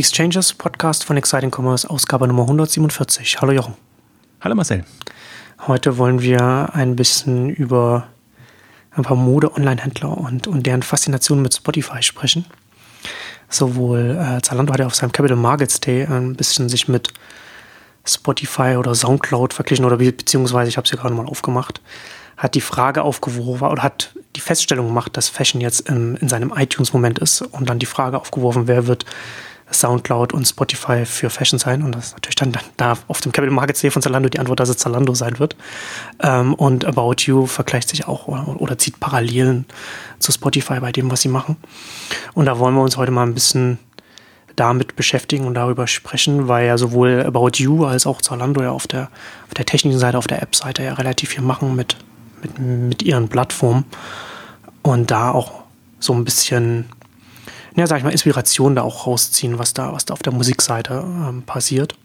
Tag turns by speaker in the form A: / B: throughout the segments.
A: Exchanges Podcast von Exciting Commerce, Ausgabe Nummer 147. Hallo Jochen.
B: Hallo Marcel.
A: Heute wollen wir ein bisschen über ein paar Mode-Online-Händler und, und deren Faszination mit Spotify sprechen. Sowohl äh, Zalando hat ja auf seinem Capital Markets Day ein bisschen sich mit Spotify oder Soundcloud verglichen oder beziehungsweise ich habe es hier gerade mal aufgemacht, hat die Frage aufgeworfen oder hat die Feststellung gemacht, dass Fashion jetzt in, in seinem iTunes-Moment ist und dann die Frage aufgeworfen, wer wird Soundcloud und Spotify für Fashion sein. Und das ist natürlich dann da auf dem Capital Markets Day von Zalando die Antwort, dass es Zalando sein wird. Ähm, und About You vergleicht sich auch oder, oder, zieht Parallelen zu Spotify bei dem, was sie machen. Und da wollen wir uns heute mal ein bisschen damit beschäftigen und darüber sprechen, weil ja sowohl About You als auch Zalando ja auf der, auf der technischen Seite, auf der App-Seite ja relativ viel machen mit, mit, mit ihren Plattformen und da auch so ein bisschen ja, sag ich mal, Inspiration da auch rausziehen, was da, was da auf der Musikseite ähm, passiert.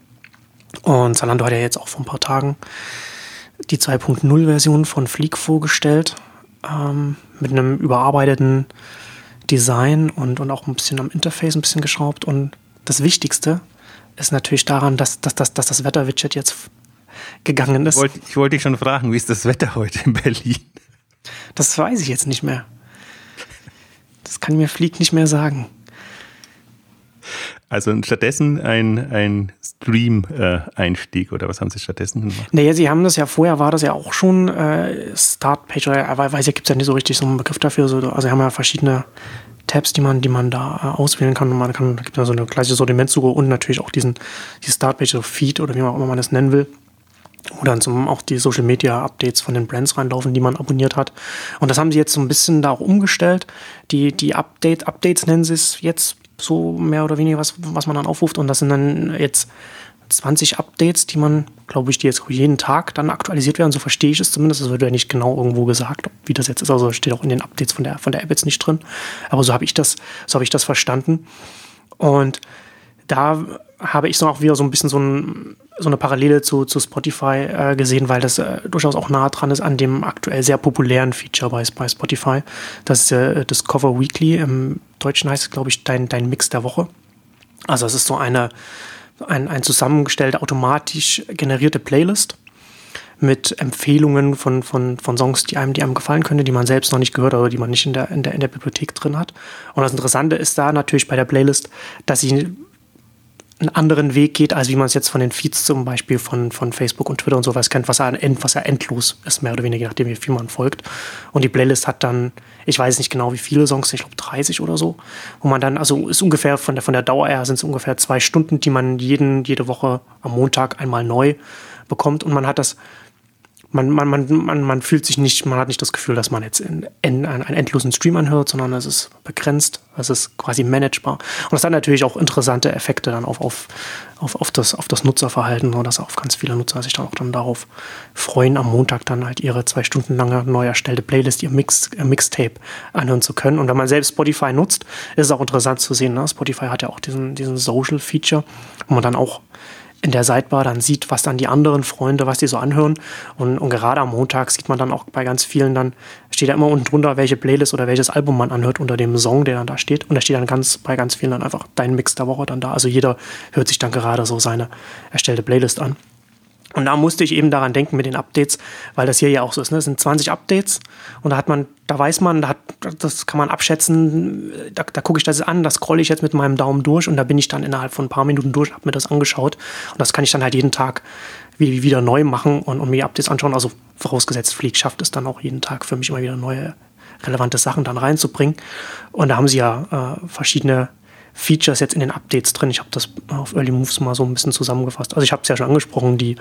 A: Und Zalando hat ja jetzt auch vor ein paar Tagen die 2.0-Version von Fleek vorgestellt, ähm, mit einem überarbeiteten Design und, und auch ein bisschen am Interface ein bisschen geschraubt. Und das Wichtigste ist natürlich daran, dass, dass, dass, dass das Wetter-Widget jetzt gegangen ist.
B: Ich wollte, ich wollte dich schon fragen, wie ist das Wetter heute in Berlin?
A: Das weiß ich jetzt nicht mehr. Das kann mir Fleek nicht mehr sagen.
B: Also stattdessen ein, ein Stream-Einstieg oder was haben Sie stattdessen gemacht?
A: Naja, Sie haben das ja vorher, war das ja auch schon äh, Startpage oder äh, weiß ich, gibt es ja nicht so richtig so einen Begriff dafür. So, also Sie haben ja verschiedene Tabs, die man, die man da äh, auswählen kann. Und man kann, gibt ja so eine gleiche Sortimentssuche und natürlich auch diesen, die Startpage, so Feed oder wie man auch immer man das nennen will wo dann zum, auch die Social Media Updates von den Brands reinlaufen, die man abonniert hat. Und das haben sie jetzt so ein bisschen da auch umgestellt. Die, die Update, Updates nennen sie es jetzt so mehr oder weniger, was, was man dann aufruft. Und das sind dann jetzt 20 Updates, die man, glaube ich, die jetzt jeden Tag dann aktualisiert werden. So verstehe ich es zumindest. Das wird ja nicht genau irgendwo gesagt, wie das jetzt ist. Also steht auch in den Updates von der, von der App jetzt nicht drin. Aber so habe ich das, so habe ich das verstanden. Und da habe ich so auch wieder so ein bisschen so, ein, so eine Parallele zu, zu Spotify äh, gesehen, weil das äh, durchaus auch nah dran ist an dem aktuell sehr populären Feature bei, bei Spotify. Das ist äh, Discover Weekly. Im Deutschen heißt es, glaube ich, dein, dein Mix der Woche. Also es ist so eine, ein, ein zusammengestellte, automatisch generierte Playlist mit Empfehlungen von, von, von Songs, die einem, die einem gefallen könnte, die man selbst noch nicht gehört oder die man nicht in der, in der, in der Bibliothek drin hat. Und das Interessante ist da natürlich bei der Playlist, dass sie einen anderen Weg geht, als wie man es jetzt von den Feeds zum Beispiel von, von Facebook und Twitter und sowas kennt, was ja, was ja endlos ist, mehr oder weniger, je nachdem, wie viel man folgt. Und die Playlist hat dann, ich weiß nicht genau, wie viele Songs, ich glaube 30 oder so, wo man dann, also ist ungefähr von der, von der Dauer her sind es ungefähr zwei Stunden, die man jeden, jede Woche am Montag einmal neu bekommt. Und man hat das man, man, man, man, man fühlt sich nicht, man hat nicht das Gefühl, dass man jetzt in, in, einen endlosen Stream anhört, sondern es ist begrenzt, es ist quasi managebar. Und das hat natürlich auch interessante Effekte dann auf, auf, auf, auf, das, auf das Nutzerverhalten, und dass auch ganz viele Nutzer sich dann auch dann darauf freuen, am Montag dann halt ihre zwei Stunden lange neu erstellte Playlist, ihr, Mix, ihr Mixtape anhören zu können. Und wenn man selbst Spotify nutzt, ist es auch interessant zu sehen. Ne? Spotify hat ja auch diesen, diesen Social-Feature, wo man dann auch in der Sidebar dann sieht, was dann die anderen Freunde, was die so anhören. Und, und gerade am Montag sieht man dann auch bei ganz vielen dann, steht da immer unten drunter, welche Playlist oder welches Album man anhört unter dem Song, der dann da steht. Und da steht dann ganz, bei ganz vielen dann einfach dein Mix der Woche dann da. Also jeder hört sich dann gerade so seine erstellte Playlist an. Und da musste ich eben daran denken mit den Updates, weil das hier ja auch so ist. Ne? Es sind 20 Updates und da hat man, da weiß man, da hat, das kann man abschätzen, da, da gucke ich das an, das scrolle ich jetzt mit meinem Daumen durch und da bin ich dann innerhalb von ein paar Minuten durch, habe mir das angeschaut und das kann ich dann halt jeden Tag wieder neu machen und, und mir Updates anschauen. Also vorausgesetzt, Fleek schafft es dann auch jeden Tag für mich immer wieder neue relevante Sachen dann reinzubringen. Und da haben sie ja äh, verschiedene Features jetzt in den Updates drin. Ich habe das auf Early Moves mal so ein bisschen zusammengefasst. Also ich habe es ja schon angesprochen, die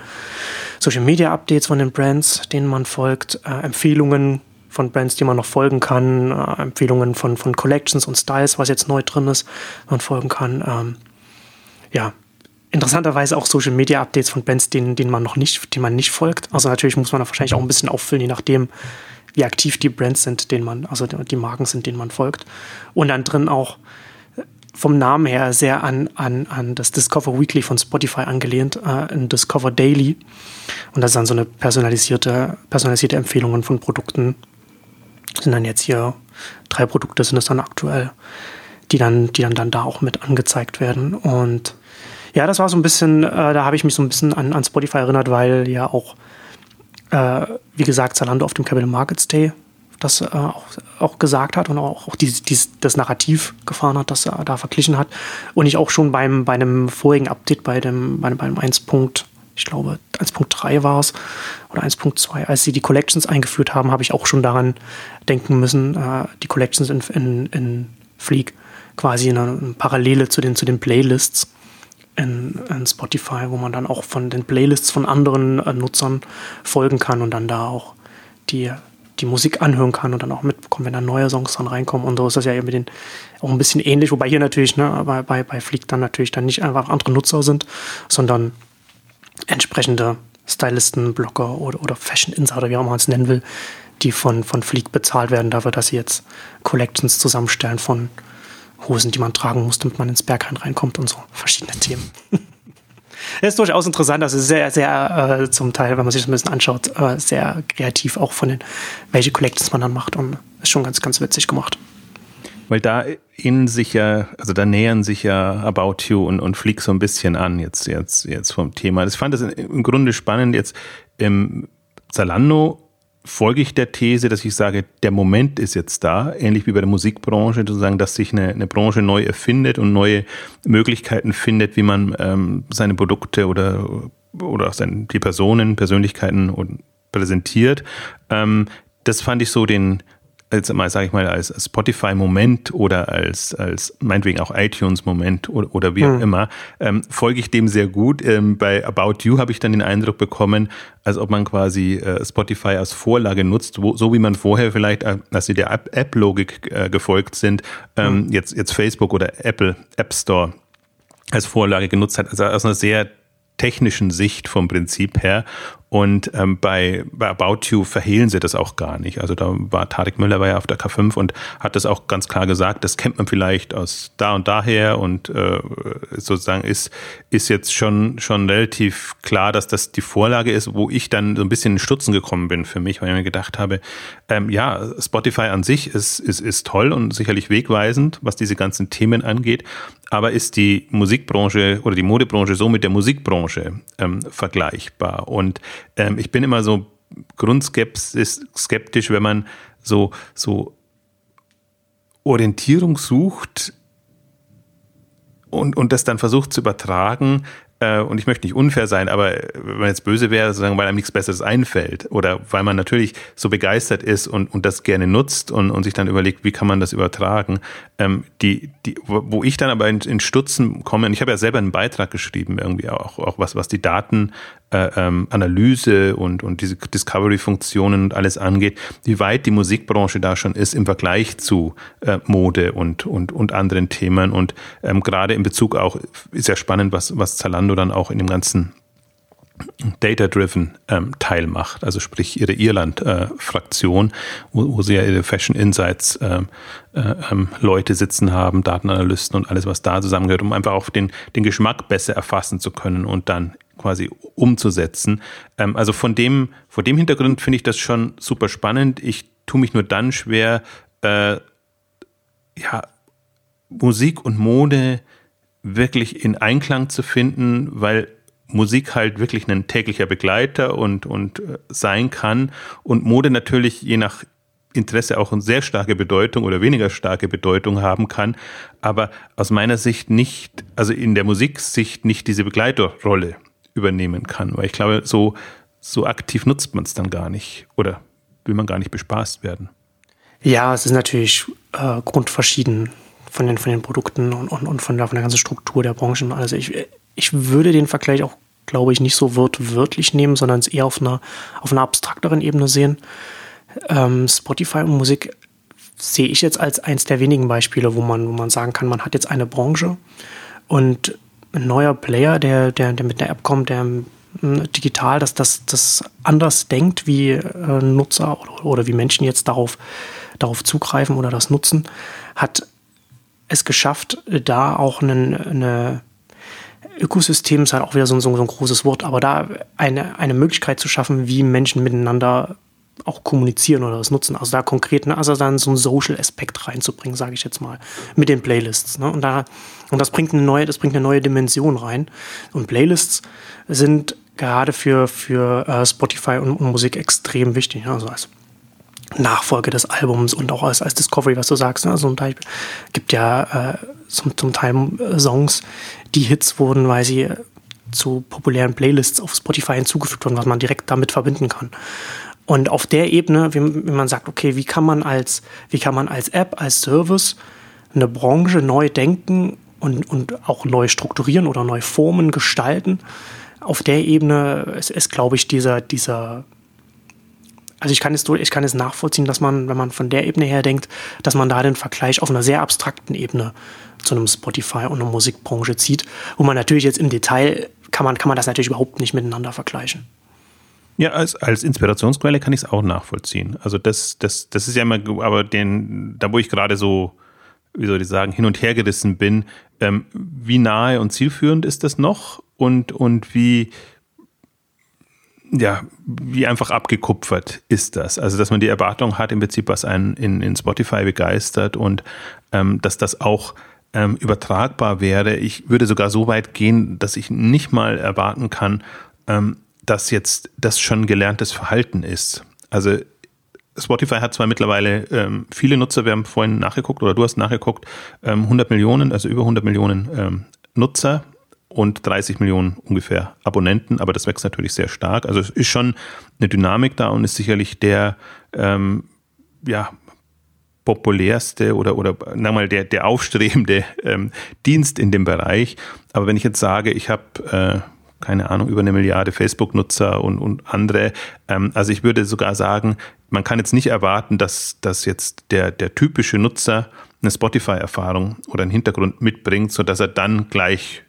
A: Social Media Updates von den Brands, denen man folgt, äh, Empfehlungen von Brands, die man noch folgen kann, äh, Empfehlungen von, von Collections und Styles, was jetzt neu drin ist, man folgen kann. Ähm, ja, interessanterweise auch Social Media Updates von Brands, denen, denen man noch nicht, denen man nicht folgt. Also natürlich muss man da wahrscheinlich auch ein bisschen auffüllen, je nachdem, wie aktiv die Brands sind, denen man, also die Marken sind, denen man folgt. Und dann drin auch vom Namen her sehr an, an, an das Discover Weekly von Spotify angelehnt, äh, in Discover Daily. Und das ist dann so eine personalisierte, personalisierte Empfehlungen von Produkten. Sind dann jetzt hier drei Produkte, sind es dann aktuell, die dann, die dann, dann da auch mit angezeigt werden. Und ja, das war so ein bisschen, äh, da habe ich mich so ein bisschen an, an Spotify erinnert, weil ja auch, äh, wie gesagt, Zalando auf dem Capital Markets Day das äh, auch, auch, gesagt hat und auch, auch dieses, dieses, das Narrativ gefahren hat, das er da verglichen hat. Und ich auch schon beim, bei einem vorigen Update, bei dem, bei, beim 1. Ich glaube, 1.3 war es oder 1.2. Als sie die Collections eingeführt haben, habe ich auch schon daran denken müssen, äh, die Collections in, in, in Fleek quasi eine, eine Parallele zu den, zu den Playlists in, in, Spotify, wo man dann auch von den Playlists von anderen äh, Nutzern folgen kann und dann da auch die, die Musik anhören kann und dann auch mitbekommen, wenn da neue Songs dann reinkommen. Und so ist das ja eben den, auch ein bisschen ähnlich, wobei hier natürlich, ne, bei, bei, bei Fleek dann natürlich dann nicht einfach andere Nutzer sind, sondern entsprechende Stylisten, Blogger oder, oder Fashion Insider, wie auch man es nennen will, die von, von Fleek bezahlt werden dafür, dass sie jetzt Collections zusammenstellen von Hosen, die man tragen muss, damit man ins Berghain reinkommt und so verschiedene Themen. Es ist durchaus interessant, also sehr, sehr äh, zum Teil, wenn man sich das ein bisschen anschaut, äh, sehr kreativ auch von den, welche Collections man dann macht und ist schon ganz, ganz witzig gemacht.
B: Weil da in sich ja, also da nähern sich ja About You und, und Flick so ein bisschen an, jetzt, jetzt, jetzt vom Thema. Ich fand das im Grunde spannend, jetzt im Zalando folge ich der These, dass ich sage, der Moment ist jetzt da, ähnlich wie bei der Musikbranche, sozusagen, dass sich eine, eine Branche neu erfindet und neue Möglichkeiten findet, wie man ähm, seine Produkte oder, oder seine, die Personen, Persönlichkeiten präsentiert. Ähm, das fand ich so den, als mal, sage ich mal, als Spotify-Moment oder als, als meinetwegen auch iTunes-Moment oder, oder wie auch hm. immer, ähm, folge ich dem sehr gut. Ähm, bei About You habe ich dann den Eindruck bekommen, als ob man quasi äh, Spotify als Vorlage nutzt, wo, so wie man vorher vielleicht, äh, als sie der App-Logik äh, gefolgt sind, ähm, hm. jetzt, jetzt Facebook oder Apple App Store als Vorlage genutzt hat. Also aus einer sehr technischen Sicht vom Prinzip her. Und ähm, bei, bei About You verhehlen sie das auch gar nicht. Also da war Tarek Müller war ja auf der K5 und hat das auch ganz klar gesagt, das kennt man vielleicht aus da und daher und äh, sozusagen ist, ist jetzt schon, schon relativ klar, dass das die Vorlage ist, wo ich dann so ein bisschen in Stutzen gekommen bin für mich, weil ich mir gedacht habe, ähm, ja, Spotify an sich ist, ist, ist toll und sicherlich wegweisend, was diese ganzen Themen angeht, aber ist die Musikbranche oder die Modebranche so mit der Musikbranche ähm, vergleichbar? Und ähm, ich bin immer so grundskeptisch, wenn man so, so Orientierung sucht und, und das dann versucht zu übertragen. Äh, und ich möchte nicht unfair sein, aber wenn man jetzt böse wäre, sozusagen, weil einem nichts Besseres einfällt oder weil man natürlich so begeistert ist und, und das gerne nutzt und, und sich dann überlegt, wie kann man das übertragen, ähm, die, die, wo ich dann aber in, in Stutzen komme, und ich habe ja selber einen Beitrag geschrieben, irgendwie auch, auch was, was die Daten äh, ähm, Analyse und, und diese Discovery-Funktionen und alles angeht, wie weit die Musikbranche da schon ist im Vergleich zu äh, Mode und, und, und anderen Themen. Und ähm, gerade in Bezug auch, ist ja spannend, was, was Zalando dann auch in dem ganzen Data-Driven ähm, Teil macht, also sprich ihre Irland-Fraktion, äh, wo, wo, sie ja ihre Fashion Insights äh, äh, ähm, Leute sitzen haben, Datenanalysten und alles, was da zusammengehört, um einfach auch den, den Geschmack besser erfassen zu können und dann quasi umzusetzen. Ähm, also von dem, vor dem Hintergrund finde ich das schon super spannend. Ich tue mich nur dann schwer, äh, ja, Musik und Mode wirklich in Einklang zu finden, weil Musik halt wirklich ein täglicher Begleiter und, und äh, sein kann und Mode natürlich je nach Interesse auch eine sehr starke Bedeutung oder weniger starke Bedeutung haben kann, aber aus meiner Sicht nicht, also in der Musiksicht nicht diese Begleiterrolle übernehmen kann. Weil ich glaube, so, so aktiv nutzt man es dann gar nicht oder will man gar nicht bespaßt werden.
A: Ja, es ist natürlich äh, grundverschieden von den, von den Produkten und, und, und von, der, von der ganzen Struktur der Branchen. Also ich, ich würde den Vergleich auch, glaube ich, nicht so wörtlich nehmen, sondern es eher auf einer, auf einer abstrakteren Ebene sehen. Ähm, Spotify und Musik sehe ich jetzt als eins der wenigen Beispiele, wo man, wo man sagen kann, man hat jetzt eine Branche und ein neuer Player, der, der, der mit einer App kommt, der hm, digital, dass das, das anders denkt, wie äh, Nutzer oder, oder, wie Menschen jetzt darauf, darauf zugreifen oder das nutzen, hat es geschafft, da auch einen, eine Ökosystem ist halt auch wieder so, so, so, ein großes Wort, aber da eine, eine Möglichkeit zu schaffen, wie Menschen miteinander auch kommunizieren oder das nutzen. Also da konkret, ne, also dann so einen Social-Aspekt reinzubringen, sage ich jetzt mal, mit den Playlists. Ne? Und da, und das bringt eine neue, das bringt eine neue Dimension rein. Und Playlists sind gerade für, für äh, Spotify und, und, Musik extrem wichtig. Ne? Also als Nachfolge des Albums und auch als, als Discovery, was du sagst. Ne? Also zum Teil gibt ja äh, zum, zum Teil äh, Songs, die Hits wurden, weil sie zu populären Playlists auf Spotify hinzugefügt wurden, was man direkt damit verbinden kann. Und auf der Ebene, wie man sagt, okay, wie kann man als, wie kann man als App, als Service eine Branche neu denken und, und auch neu strukturieren oder neu formen, gestalten. Auf der Ebene ist, ist glaube ich, dieser, dieser, also ich kann, es, ich kann es nachvollziehen, dass man, wenn man von der Ebene her denkt, dass man da den Vergleich auf einer sehr abstrakten Ebene zu einem Spotify und einer Musikbranche zieht, wo man natürlich jetzt im Detail kann man, kann man das natürlich überhaupt nicht miteinander vergleichen.
B: Ja, als, als Inspirationsquelle kann ich es auch nachvollziehen. Also das, das, das ist ja immer, aber den, da wo ich gerade so, wie soll ich sagen, hin und her gerissen bin, ähm, wie nahe und zielführend ist das noch und, und wie, ja, wie einfach abgekupfert ist das? Also, dass man die Erwartung hat, im Prinzip, was einen in, in Spotify begeistert und ähm, dass das auch ähm, übertragbar wäre. Ich würde sogar so weit gehen, dass ich nicht mal erwarten kann, ähm, dass jetzt das schon gelerntes Verhalten ist. Also Spotify hat zwar mittlerweile ähm, viele Nutzer, wir haben vorhin nachgeguckt oder du hast nachgeguckt, ähm, 100 Millionen, also über 100 Millionen ähm, Nutzer und 30 Millionen ungefähr Abonnenten, aber das wächst natürlich sehr stark. Also es ist schon eine Dynamik da und ist sicherlich der ähm, ja, populärste oder, oder na mal der, der aufstrebende ähm, Dienst in dem Bereich. Aber wenn ich jetzt sage, ich habe äh, keine Ahnung, über eine Milliarde Facebook-Nutzer und, und andere. Ähm, also ich würde sogar sagen, man kann jetzt nicht erwarten, dass, dass jetzt der, der typische Nutzer eine Spotify-Erfahrung oder einen Hintergrund mitbringt, sodass er dann gleich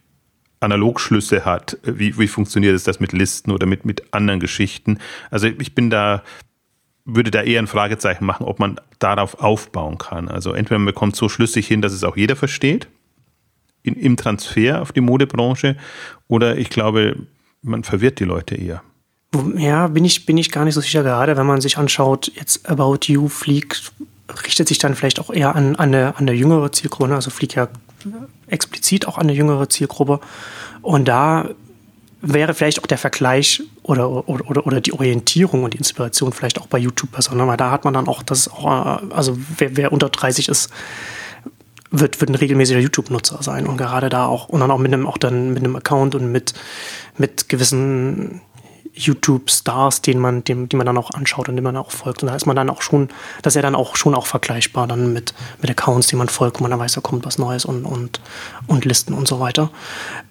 B: Analogschlüsse hat. Wie, wie funktioniert es das mit Listen oder mit, mit anderen Geschichten? Also ich bin da, würde da eher ein Fragezeichen machen, ob man darauf aufbauen kann. Also entweder man bekommt so schlüssig hin, dass es auch jeder versteht, in, im Transfer auf die Modebranche, oder ich glaube, man verwirrt die Leute eher.
A: Ja, bin ich, bin ich gar nicht so sicher, gerade wenn man sich anschaut, jetzt About You fliegt, richtet sich dann vielleicht auch eher an, an, eine, an eine jüngere Zielgruppe, also fliegt ja explizit auch an eine jüngere Zielgruppe. Und da wäre vielleicht auch der Vergleich oder, oder, oder, oder die Orientierung und die Inspiration vielleicht auch bei YouTube besser. Ne? Weil da hat man dann auch das auch, also wer, wer unter 30 ist, wird, wird ein regelmäßiger YouTube-Nutzer sein und gerade da auch und dann auch mit einem auch dann mit einem Account und mit mit gewissen YouTube-Stars, den man, dem, die man dann auch anschaut und dem man auch folgt. Und da ist man dann auch schon, das ist ja dann auch schon auch vergleichbar dann mit, mit Accounts, die man folgt, wo man dann weiß, da kommt was Neues und, und, und Listen und so weiter.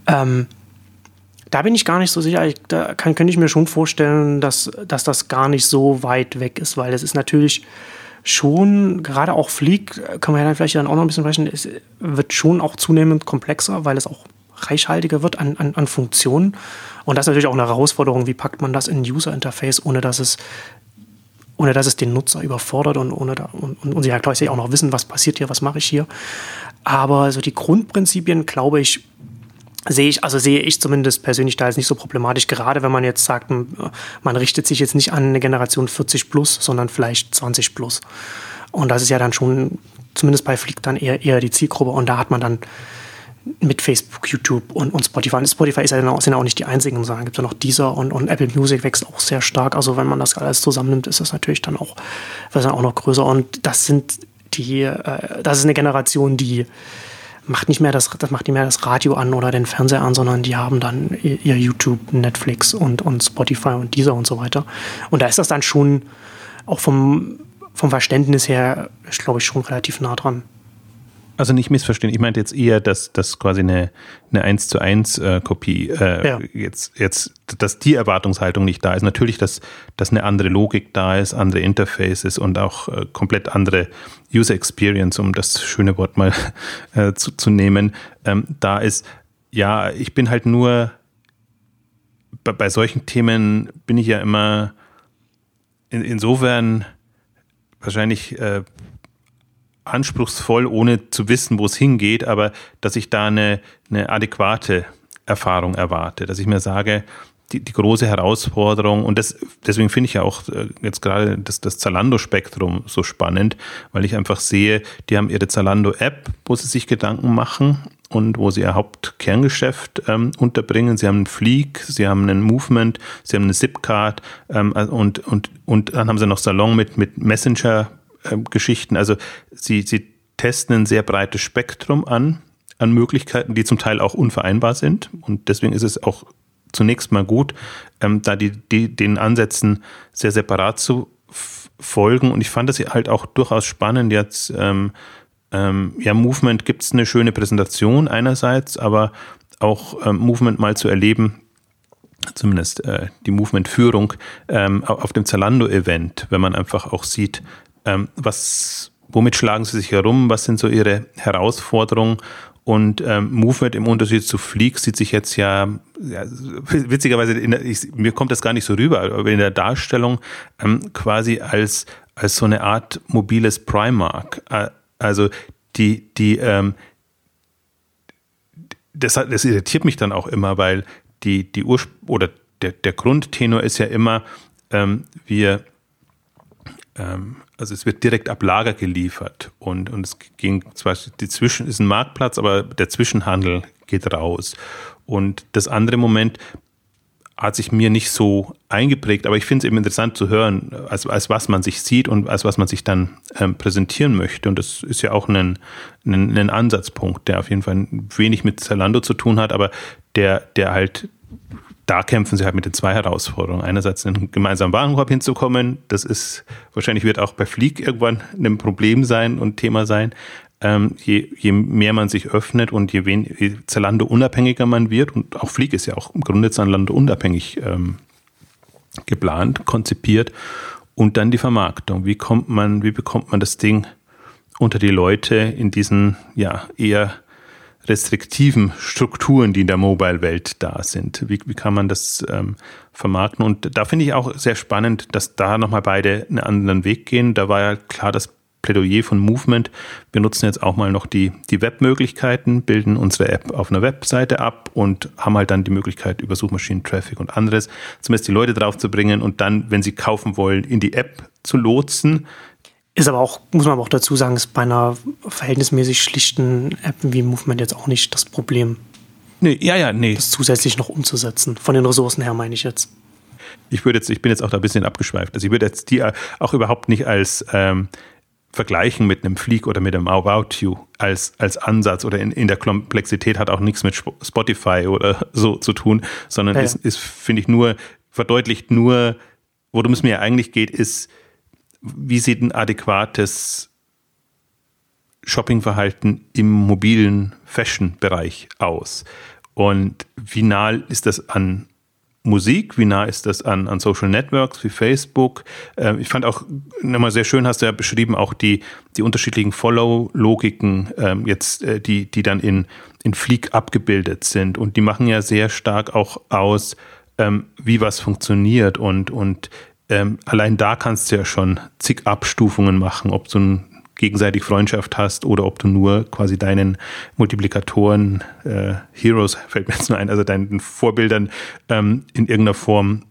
A: Ähm, da bin ich gar nicht so sicher. Ich, da kann, könnte ich mir schon vorstellen, dass, dass das gar nicht so weit weg ist, weil es ist natürlich schon, gerade auch Fleek, können wir ja dann vielleicht dann auch noch ein bisschen sprechen, es wird schon auch zunehmend komplexer, weil es auch reichhaltiger wird an, an, an Funktionen. Und das ist natürlich auch eine Herausforderung, wie packt man das in ein User-Interface, ohne dass es ohne dass es den Nutzer überfordert und ohne da, und, und, und sie ja gleichzeitig auch noch wissen, was passiert hier, was mache ich hier. Aber so die Grundprinzipien, glaube ich, sehe ich, also sehe ich zumindest persönlich da als nicht so problematisch, gerade wenn man jetzt sagt, man richtet sich jetzt nicht an eine Generation 40 plus, sondern vielleicht 20 plus. Und das ist ja dann schon, zumindest bei Flick dann eher, eher die Zielgruppe und da hat man dann mit Facebook, YouTube und, und Spotify. Und Spotify ist ja dann auch, sind ja auch nicht die einzigen, sondern gibt ja noch Deezer und, und Apple Music wächst auch sehr stark. Also wenn man das alles zusammennimmt, ist das natürlich dann auch, dann auch noch größer. Und das sind die, äh, das ist eine Generation, die macht nicht mehr das, das macht nicht mehr das Radio an oder den Fernseher an, sondern die haben dann ihr YouTube, Netflix und, und Spotify und dieser und so weiter. Und da ist das dann schon auch vom, vom Verständnis her, glaube ich, schon relativ nah dran.
B: Also nicht missverstehen, ich meinte jetzt eher, dass das quasi eine, eine 1 zu 1 äh, Kopie äh, ja. jetzt, jetzt, dass die Erwartungshaltung nicht da ist. Natürlich, dass, dass eine andere Logik da ist, andere Interfaces und auch äh, komplett andere User Experience, um das schöne Wort mal äh, zu, zu nehmen, ähm, da ist. Ja, ich bin halt nur bei, bei solchen Themen bin ich ja immer in, insofern wahrscheinlich äh, anspruchsvoll, ohne zu wissen, wo es hingeht, aber dass ich da eine, eine adäquate Erfahrung erwarte, dass ich mir sage, die, die große Herausforderung und das, deswegen finde ich ja auch äh, jetzt gerade das, das Zalando-Spektrum so spannend, weil ich einfach sehe, die haben ihre Zalando-App, wo sie sich Gedanken machen und wo sie ihr Hauptkerngeschäft ähm, unterbringen. Sie haben einen Fleek, sie haben einen Movement, sie haben eine Zipcard ähm, und, und, und dann haben sie noch Salon mit, mit Messenger-Geschichten. Ähm, also sie, sie testen ein sehr breites Spektrum an, an Möglichkeiten, die zum Teil auch unvereinbar sind. Und deswegen ist es auch zunächst mal gut, ähm, da die, die, den Ansätzen sehr separat zu folgen. Und ich fand das halt auch durchaus spannend, jetzt ähm, ähm, ja, Movement gibt es eine schöne Präsentation einerseits, aber auch ähm, Movement mal zu erleben, zumindest äh, die Movement-Führung ähm, auf dem Zalando-Event, wenn man einfach auch sieht, ähm, was, womit schlagen sie sich herum, was sind so ihre Herausforderungen und ähm, Movement im Unterschied zu Fleek sieht sich jetzt ja, ja witzigerweise, der, ich, mir kommt das gar nicht so rüber, aber in der Darstellung ähm, quasi als, als so eine Art mobiles Primark. Äh, also die, die, ähm, das, das irritiert mich dann auch immer, weil die, die Urspr oder der, der Grundtenor ist ja immer, ähm, wir, also es wird direkt ab Lager geliefert und, und es ging zwar, die Zwischen ist ein Marktplatz, aber der Zwischenhandel geht raus. Und das andere Moment hat sich mir nicht so eingeprägt, aber ich finde es eben interessant zu hören, als, als was man sich sieht und als was man sich dann ähm, präsentieren möchte. Und das ist ja auch ein, ein, ein Ansatzpunkt, der auf jeden Fall wenig mit Zalando zu tun hat, aber der, der halt da kämpfen sie halt mit den zwei Herausforderungen. Einerseits einen gemeinsamen Warenkorb hinzukommen, das ist wahrscheinlich wird auch bei Fleek irgendwann ein Problem sein und Thema sein. Ähm, je, je mehr man sich öffnet und je, wen, je Zalando unabhängiger man wird, und auch Fleek ist ja auch im Grunde Zalando unabhängig ähm, geplant, konzipiert, und dann die Vermarktung. Wie kommt man, wie bekommt man das Ding unter die Leute in diesen ja eher restriktiven Strukturen, die in der Mobile-Welt da sind. Wie, wie kann man das ähm, vermarkten? Und da finde ich auch sehr spannend, dass da nochmal beide einen anderen Weg gehen. Da war ja klar das Plädoyer von Movement. Wir nutzen jetzt auch mal noch die, die Webmöglichkeiten, bilden unsere App auf einer Webseite ab und haben halt dann die Möglichkeit, über Suchmaschinen-Traffic und anderes zumindest die Leute drauf zu bringen und dann, wenn sie kaufen wollen, in die App zu lotsen
A: ist aber auch, muss man aber auch dazu sagen, ist bei einer verhältnismäßig schlichten App wie Movement jetzt auch nicht das Problem.
B: Nee, ja, ja, nee.
A: Das zusätzlich noch umzusetzen. Von den Ressourcen her meine ich jetzt.
B: Ich würde jetzt, ich bin jetzt auch da ein bisschen abgeschweift. Also ich würde jetzt die auch überhaupt nicht als ähm, vergleichen mit einem Fleek oder mit einem About You als, als Ansatz oder in, in der Komplexität hat auch nichts mit Spotify oder so zu tun, sondern ja, ja. ist, ist finde ich, nur, verdeutlicht nur, worum es mir eigentlich geht, ist, wie sieht ein adäquates Shoppingverhalten im mobilen Fashion-Bereich aus? Und wie nah ist das an Musik, wie nah ist das an, an Social Networks wie Facebook? Äh, ich fand auch nochmal sehr schön, hast du ja beschrieben, auch die, die unterschiedlichen Follow-Logiken ähm, jetzt, äh, die, die dann in, in Fleek abgebildet sind. Und die machen ja sehr stark auch aus, ähm, wie was funktioniert und, und ähm, allein da kannst du ja schon zig Abstufungen machen, ob du ein gegenseitig Freundschaft hast oder ob du nur quasi deinen Multiplikatoren, äh, Heroes fällt mir jetzt nur ein, also deinen Vorbildern ähm, in irgendeiner Form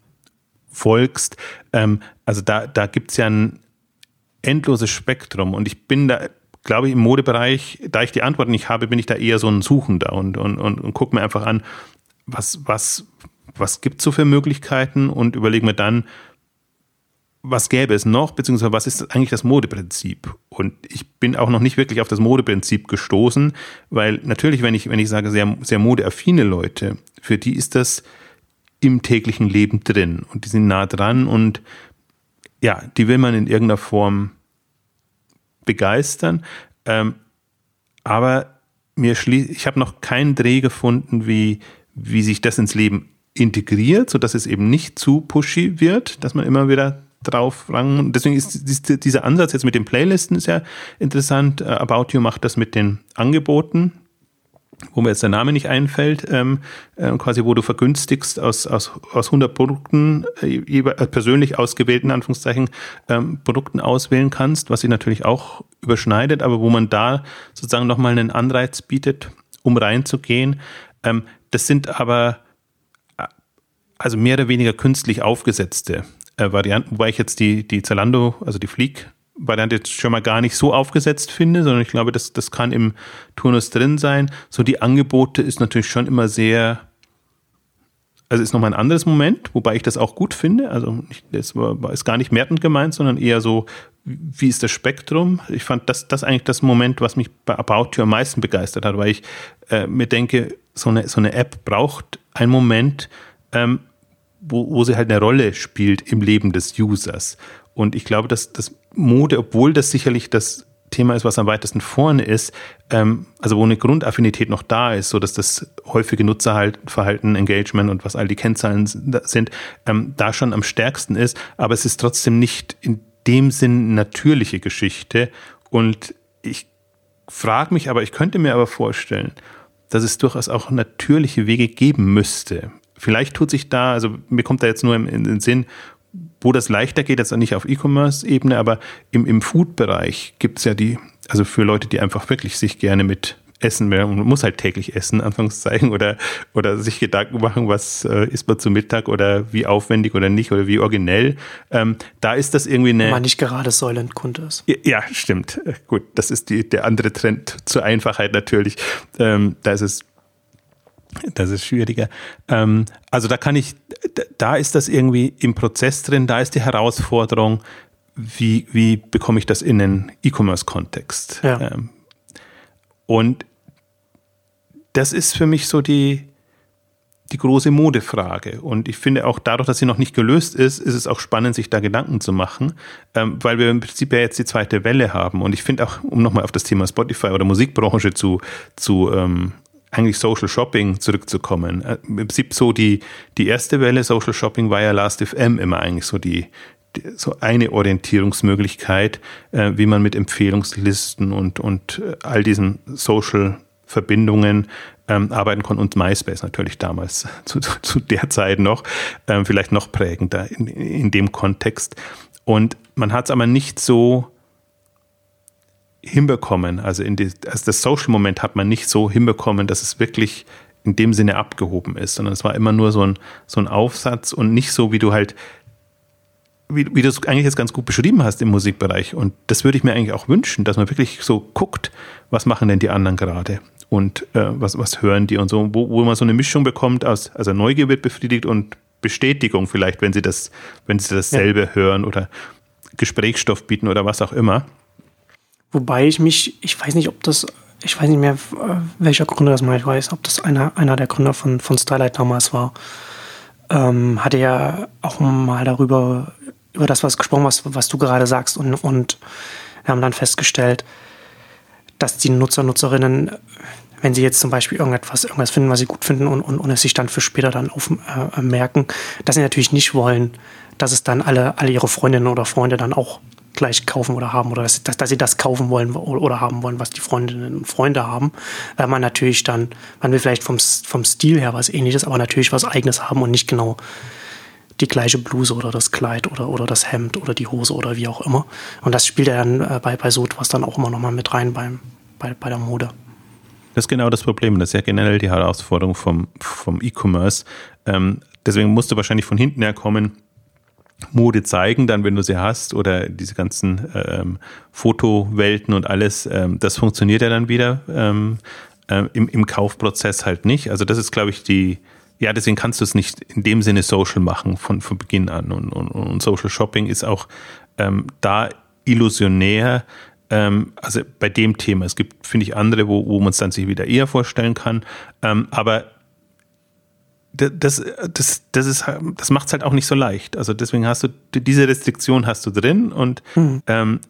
B: folgst. Ähm, also da, da gibt's ja ein endloses Spektrum und ich bin da, glaube ich, im Modebereich, da ich die Antworten nicht habe, bin ich da eher so ein Suchender und, und, und, und gucke mir einfach an, was, was, was gibt's so für Möglichkeiten und überlege mir dann, was gäbe es noch, beziehungsweise was ist eigentlich das Modeprinzip? Und ich bin auch noch nicht wirklich auf das Modeprinzip gestoßen, weil natürlich, wenn ich, wenn ich sage, sehr, sehr modeaffine Leute, für die ist das im täglichen Leben drin und die sind nah dran und ja, die will man in irgendeiner Form begeistern. Ähm, aber mir schließt, ich habe noch keinen Dreh gefunden, wie, wie sich das ins Leben integriert, sodass es eben nicht zu pushy wird, dass man immer wieder drauf rangen. Deswegen ist dieser Ansatz jetzt mit den Playlisten sehr interessant. Äh, About You macht das mit den Angeboten, wo mir jetzt der Name nicht einfällt, ähm, äh, quasi wo du vergünstigst aus, aus, aus 100 Produkten, äh, äh, persönlich ausgewählten Anführungszeichen, ähm, Produkten auswählen kannst, was sich natürlich auch überschneidet, aber wo man da sozusagen nochmal einen Anreiz bietet, um reinzugehen. Ähm, das sind aber also mehr oder weniger künstlich aufgesetzte äh, Varianten, wobei ich jetzt die, die Zalando, also die Fleek Variante jetzt schon mal gar nicht so aufgesetzt finde, sondern ich glaube, das, das kann im Turnus drin sein. So die Angebote ist natürlich schon immer sehr, also ist nochmal ein anderes Moment, wobei ich das auch gut finde. Also war, ist gar nicht mertend gemeint, sondern eher so, wie ist das Spektrum? Ich fand das, das eigentlich das Moment, was mich bei About You am meisten begeistert hat, weil ich äh, mir denke, so eine, so eine App braucht einen Moment, ähm, wo, wo sie halt eine Rolle spielt im Leben des Users. Und ich glaube, dass das Mode, obwohl das sicherlich das Thema ist, was am weitesten vorne ist, ähm, also wo eine Grundaffinität noch da ist, so dass das häufige Nutzerverhalten, Engagement und was all die Kennzahlen sind, ähm, da schon am stärksten ist. Aber es ist trotzdem nicht in dem Sinn natürliche Geschichte. Und ich frage mich aber, ich könnte mir aber vorstellen, dass es durchaus auch natürliche Wege geben müsste. Vielleicht tut sich da, also mir kommt da jetzt nur in den Sinn, wo das leichter geht, jetzt nicht auf E-Commerce-Ebene, aber im, im Food-Bereich gibt es ja die, also für Leute, die einfach wirklich sich gerne mit Essen und muss halt täglich essen, Anführungszeichen, oder, oder sich Gedanken machen, was äh, isst man zu Mittag oder wie aufwendig oder nicht oder wie originell. Ähm, da ist das irgendwie eine. Wenn
A: man nicht gerade Säulendkunde ist.
B: Ja, ja, stimmt. Äh, gut, das ist die, der andere Trend zur Einfachheit natürlich. Ähm, da ist es das ist schwieriger. Ähm, also da kann ich, da ist das irgendwie im Prozess drin, da ist die Herausforderung, wie, wie bekomme ich das in den E-Commerce-Kontext? Ja. Ähm, und das ist für mich so die, die große Modefrage. Und ich finde auch dadurch, dass sie noch nicht gelöst ist, ist es auch spannend, sich da Gedanken zu machen, ähm, weil wir im Prinzip ja jetzt die zweite Welle haben. Und ich finde auch, um nochmal auf das Thema Spotify oder Musikbranche zu, zu ähm, eigentlich Social Shopping zurückzukommen. Äh, Im Prinzip so die, die erste Welle Social Shopping war ja Last.fm immer eigentlich so die, die so eine Orientierungsmöglichkeit, äh, wie man mit Empfehlungslisten und, und äh, all diesen Social Verbindungen ähm, arbeiten konnte und MySpace natürlich damals zu, zu der Zeit noch, ähm, vielleicht noch prägender in, in dem Kontext. Und man hat es aber nicht so hinbekommen. Also, in die, also das Social-Moment hat man nicht so hinbekommen, dass es wirklich in dem Sinne abgehoben ist, sondern es war immer nur so ein, so ein Aufsatz und nicht so, wie du halt, wie, wie du es eigentlich jetzt ganz gut beschrieben hast im Musikbereich. Und das würde ich mir eigentlich auch wünschen, dass man wirklich so guckt, was machen denn die anderen gerade und äh, was, was hören die und so, wo, wo man so eine Mischung bekommt aus, also Neugier wird befriedigt und Bestätigung vielleicht, wenn sie das, wenn sie dasselbe ja. hören oder Gesprächsstoff bieten oder was auch immer.
A: Wobei ich mich, ich weiß nicht, ob das, ich weiß nicht mehr, welcher Gründer das mal, ich weiß, ob das einer, einer der Gründer von, von Starlight damals war, ähm, hatte ja auch mal darüber, über das was gesprochen, was, was du gerade sagst und, und wir haben dann festgestellt, dass die Nutzer, Nutzerinnen, wenn sie jetzt zum Beispiel irgendetwas, irgendwas finden, was sie gut finden und, und, und es sich dann für später dann aufmerken, äh, dass sie natürlich nicht wollen, dass es dann alle, alle ihre Freundinnen oder Freunde dann auch gleich kaufen oder haben oder dass, dass, sie das kaufen wollen oder haben wollen, was die Freundinnen und Freunde haben, weil man natürlich dann, man will vielleicht vom, vom Stil her was ähnliches, aber natürlich was eigenes haben und nicht genau die gleiche Bluse oder das Kleid oder, oder das Hemd oder die Hose oder wie auch immer. Und das spielt ja dann äh, bei, bei so etwas dann auch immer nochmal mit rein beim, bei, bei der Mode.
B: Das ist genau das Problem. Das ist ja generell die Herausforderung vom, vom E-Commerce. Ähm, deswegen musst du wahrscheinlich von hinten her kommen Mode zeigen, dann wenn du sie hast oder diese ganzen ähm, Fotowelten und alles, ähm, das funktioniert ja dann wieder ähm, äh, im, im Kaufprozess halt nicht. Also das ist, glaube ich, die, ja, deswegen kannst du es nicht in dem Sinne social machen von, von Beginn an. Und, und, und Social Shopping ist auch ähm, da illusionär, ähm, also bei dem Thema. Es gibt, finde ich, andere, wo, wo man es dann sich wieder eher vorstellen kann. Ähm, aber das, das, das, ist, das macht es halt auch nicht so leicht. Also deswegen hast du diese Restriktion hast du drin und mhm. ähm,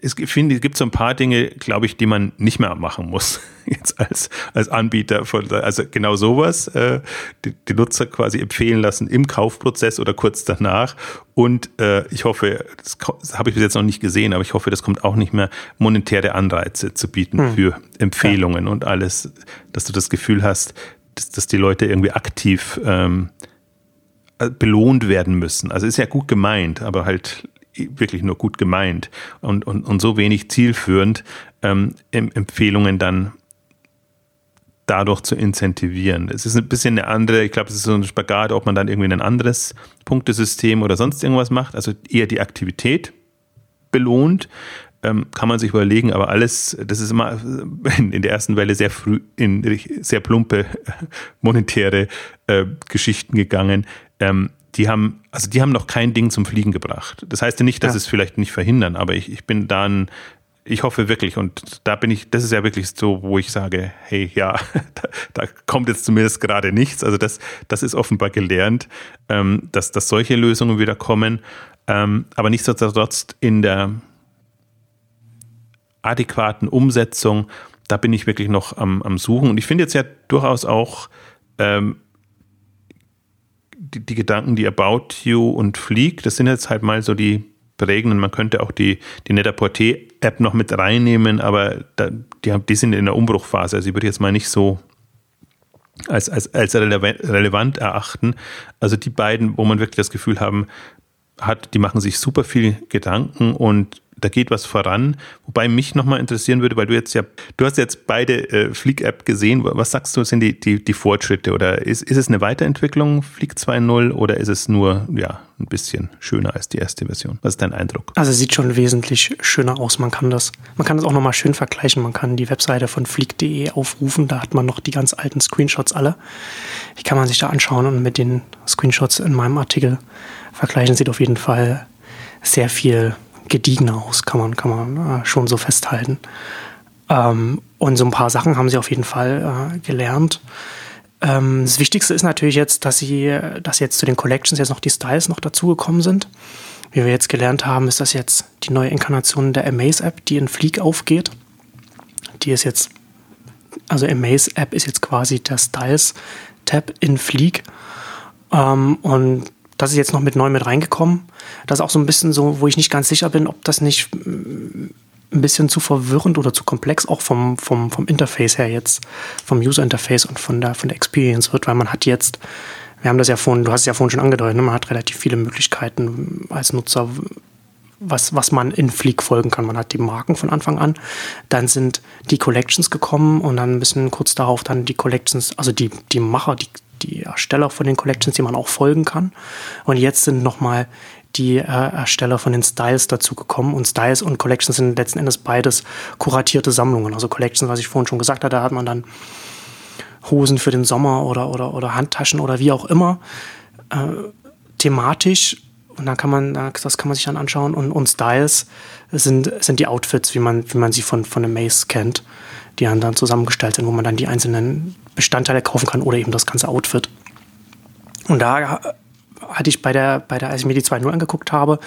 B: es, ich finde, es gibt so ein paar Dinge, glaube ich, die man nicht mehr machen muss jetzt als, als Anbieter von, also genau sowas, äh, die, die Nutzer quasi empfehlen lassen im Kaufprozess oder kurz danach. Und äh, ich hoffe, das, das habe ich bis jetzt noch nicht gesehen, aber ich hoffe, das kommt auch nicht mehr, monetäre Anreize zu bieten mhm. für Empfehlungen ja. und alles, dass du das Gefühl hast, dass, dass die Leute irgendwie aktiv ähm, äh, belohnt werden müssen. Also ist ja gut gemeint, aber halt wirklich nur gut gemeint und, und, und so wenig zielführend ähm, Empfehlungen dann dadurch zu incentivieren. Es ist ein bisschen eine andere, ich glaube, es ist so ein Spagat, ob man dann irgendwie ein anderes Punktesystem oder sonst irgendwas macht, also eher die Aktivität belohnt, ähm, kann man sich überlegen, aber alles, das ist immer in, der ersten Welle sehr früh in sehr plumpe monetäre äh, Geschichten gegangen. Ähm, die haben, also die haben noch kein Ding zum Fliegen gebracht. Das heißt ja nicht, dass ja. es vielleicht nicht verhindern, aber ich, ich bin dann, ich hoffe wirklich, und da bin ich, das ist ja wirklich so, wo ich sage, hey, ja, da, da kommt jetzt zumindest gerade nichts. Also das, das ist offenbar gelernt, ähm, dass, dass solche Lösungen wieder kommen. Ähm, aber nichtsdestotrotz in der adäquaten Umsetzung, da bin ich wirklich noch am, am Suchen. Und ich finde jetzt ja durchaus auch ähm, die, die, Gedanken, die About You und Fleek, das sind jetzt halt mal so die prägenden. Man könnte auch die, die Net-a-Porter-App noch mit reinnehmen, aber da, die, die sind in der Umbruchphase. Also ich würde jetzt mal nicht so als, als, als relevant erachten. Also die beiden, wo man wirklich das Gefühl haben, hat, die machen sich super viel Gedanken und da geht was voran. Wobei mich nochmal interessieren würde, weil du jetzt ja, du hast jetzt beide äh, Flick-App gesehen. Was sagst du, sind die, die, die Fortschritte? Oder ist, ist es eine Weiterentwicklung, Flick 2.0, oder ist es nur, ja, ein bisschen schöner als die erste Version? Was ist dein Eindruck?
A: Also es sieht schon wesentlich schöner aus. Man kann das, man kann das auch nochmal schön vergleichen. Man kann die Webseite von flick.de aufrufen. Da hat man noch die ganz alten Screenshots alle. Die kann man sich da anschauen und mit den Screenshots in meinem Artikel vergleichen. Sieht auf jeden Fall sehr viel gediegener aus, kann man, kann man äh, schon so festhalten. Ähm, und so ein paar Sachen haben sie auf jeden Fall äh, gelernt. Ähm, das Wichtigste ist natürlich jetzt, dass sie, dass jetzt zu den Collections jetzt noch die Styles noch dazugekommen sind. Wie wir jetzt gelernt haben, ist das jetzt die neue Inkarnation der Amaze-App, die in Fleek aufgeht. Die ist jetzt, also Amaze-App ist jetzt quasi der Styles-Tab in Fleek. Ähm, und das ist jetzt noch mit neu mit reingekommen. Das ist auch so ein bisschen so, wo ich nicht ganz sicher bin, ob das nicht mm, ein bisschen zu verwirrend oder zu komplex auch vom, vom, vom Interface her jetzt, vom User Interface und von der, von der Experience wird, weil man hat jetzt, wir haben das ja vorhin, du hast es ja vorhin schon angedeutet, ne? man hat relativ viele Möglichkeiten als Nutzer, was, was man in Fleek folgen kann. Man hat die Marken von Anfang an, dann sind die Collections gekommen und dann ein bisschen kurz darauf dann die Collections, also die, die Macher, die, die Ersteller von den Collections, die man auch folgen kann. Und jetzt sind nochmal die äh, Ersteller von den Styles dazugekommen. Und Styles und Collections sind letzten Endes beides kuratierte Sammlungen. Also Collections, was ich vorhin schon gesagt hatte, da hat man dann Hosen für den Sommer oder, oder, oder Handtaschen oder wie auch immer. Äh, thematisch und dann kann man, das kann man sich dann anschauen. Und, und Styles sind, sind die Outfits, wie man, wie man sie von, von einem Mace kennt die dann zusammengestellt sind, wo man dann die einzelnen Bestandteile kaufen kann oder eben das ganze Outfit. Und da hatte ich bei der, bei der, als ich mir die 2.0 angeguckt habe,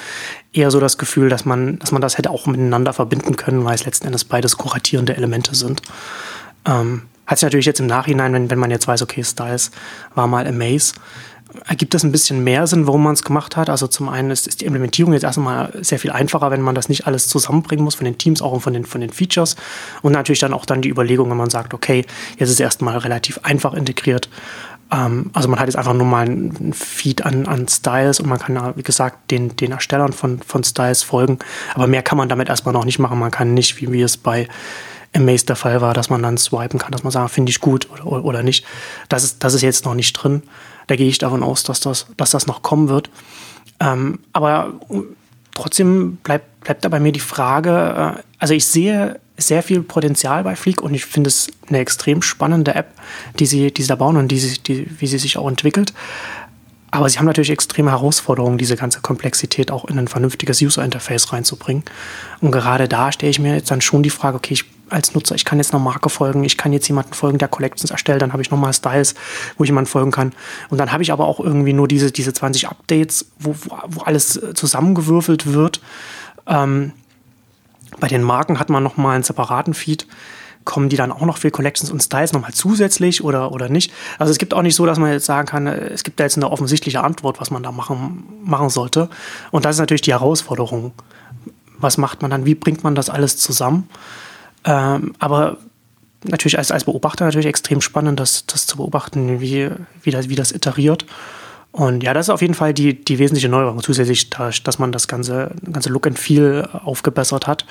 A: eher so das Gefühl, dass man, dass man das hätte auch miteinander verbinden können, weil es letzten Endes beides kuratierende Elemente sind. Ähm, hat sich natürlich jetzt im Nachhinein, wenn, wenn man jetzt weiß, okay, Styles war mal Amaze, ergibt das ein bisschen mehr Sinn, warum man es gemacht hat. Also zum einen ist, ist, die Implementierung jetzt erstmal sehr viel einfacher, wenn man das nicht alles zusammenbringen muss von den Teams, auch von den, von den Features. Und natürlich dann auch dann die Überlegung, wenn man sagt, okay, jetzt ist es erstmal relativ einfach integriert. Ähm, also man hat jetzt einfach nur mal einen Feed an, an Styles und man kann, wie gesagt, den, den Erstellern von, von Styles folgen. Aber mehr kann man damit erstmal noch nicht machen. Man kann nicht, wie wir es bei Amaze der Fall war, dass man dann swipen kann, dass man sagt, finde ich gut oder, oder nicht. Das ist, das ist jetzt noch nicht drin. Da gehe ich davon aus, dass das, dass das noch kommen wird. Ähm, aber trotzdem bleibt, bleibt da bei mir die Frage, äh, also ich sehe sehr viel Potenzial bei Fleek und ich finde es eine extrem spannende App, die sie, die sie da bauen und die, die, wie sie sich auch entwickelt. Aber sie haben natürlich extreme Herausforderungen, diese ganze Komplexität auch in ein vernünftiges User-Interface reinzubringen. Und gerade da stelle ich mir jetzt dann schon die Frage, okay, ich als Nutzer, ich kann jetzt einer Marke folgen, ich kann jetzt jemanden folgen, der Collections erstellt, dann habe ich nochmal Styles, wo ich jemanden folgen kann. Und dann habe ich aber auch irgendwie nur diese, diese 20 Updates, wo, wo, wo alles äh, zusammengewürfelt wird. Ähm, bei den Marken hat man nochmal einen separaten Feed. Kommen die dann auch noch für Collections und Styles nochmal zusätzlich oder, oder nicht? Also es gibt auch nicht so, dass man jetzt sagen kann, äh, es gibt da jetzt eine offensichtliche Antwort, was man da machen, machen sollte. Und das ist natürlich die Herausforderung. Was macht man dann? Wie bringt man das alles zusammen? Ähm, aber natürlich als, als Beobachter natürlich extrem spannend, das, das zu beobachten, wie, wie, das, wie das iteriert. Und ja, das ist auf jeden Fall die, die wesentliche Neuerung. Zusätzlich, dass man das ganze, ganze Look and Feel aufgebessert hat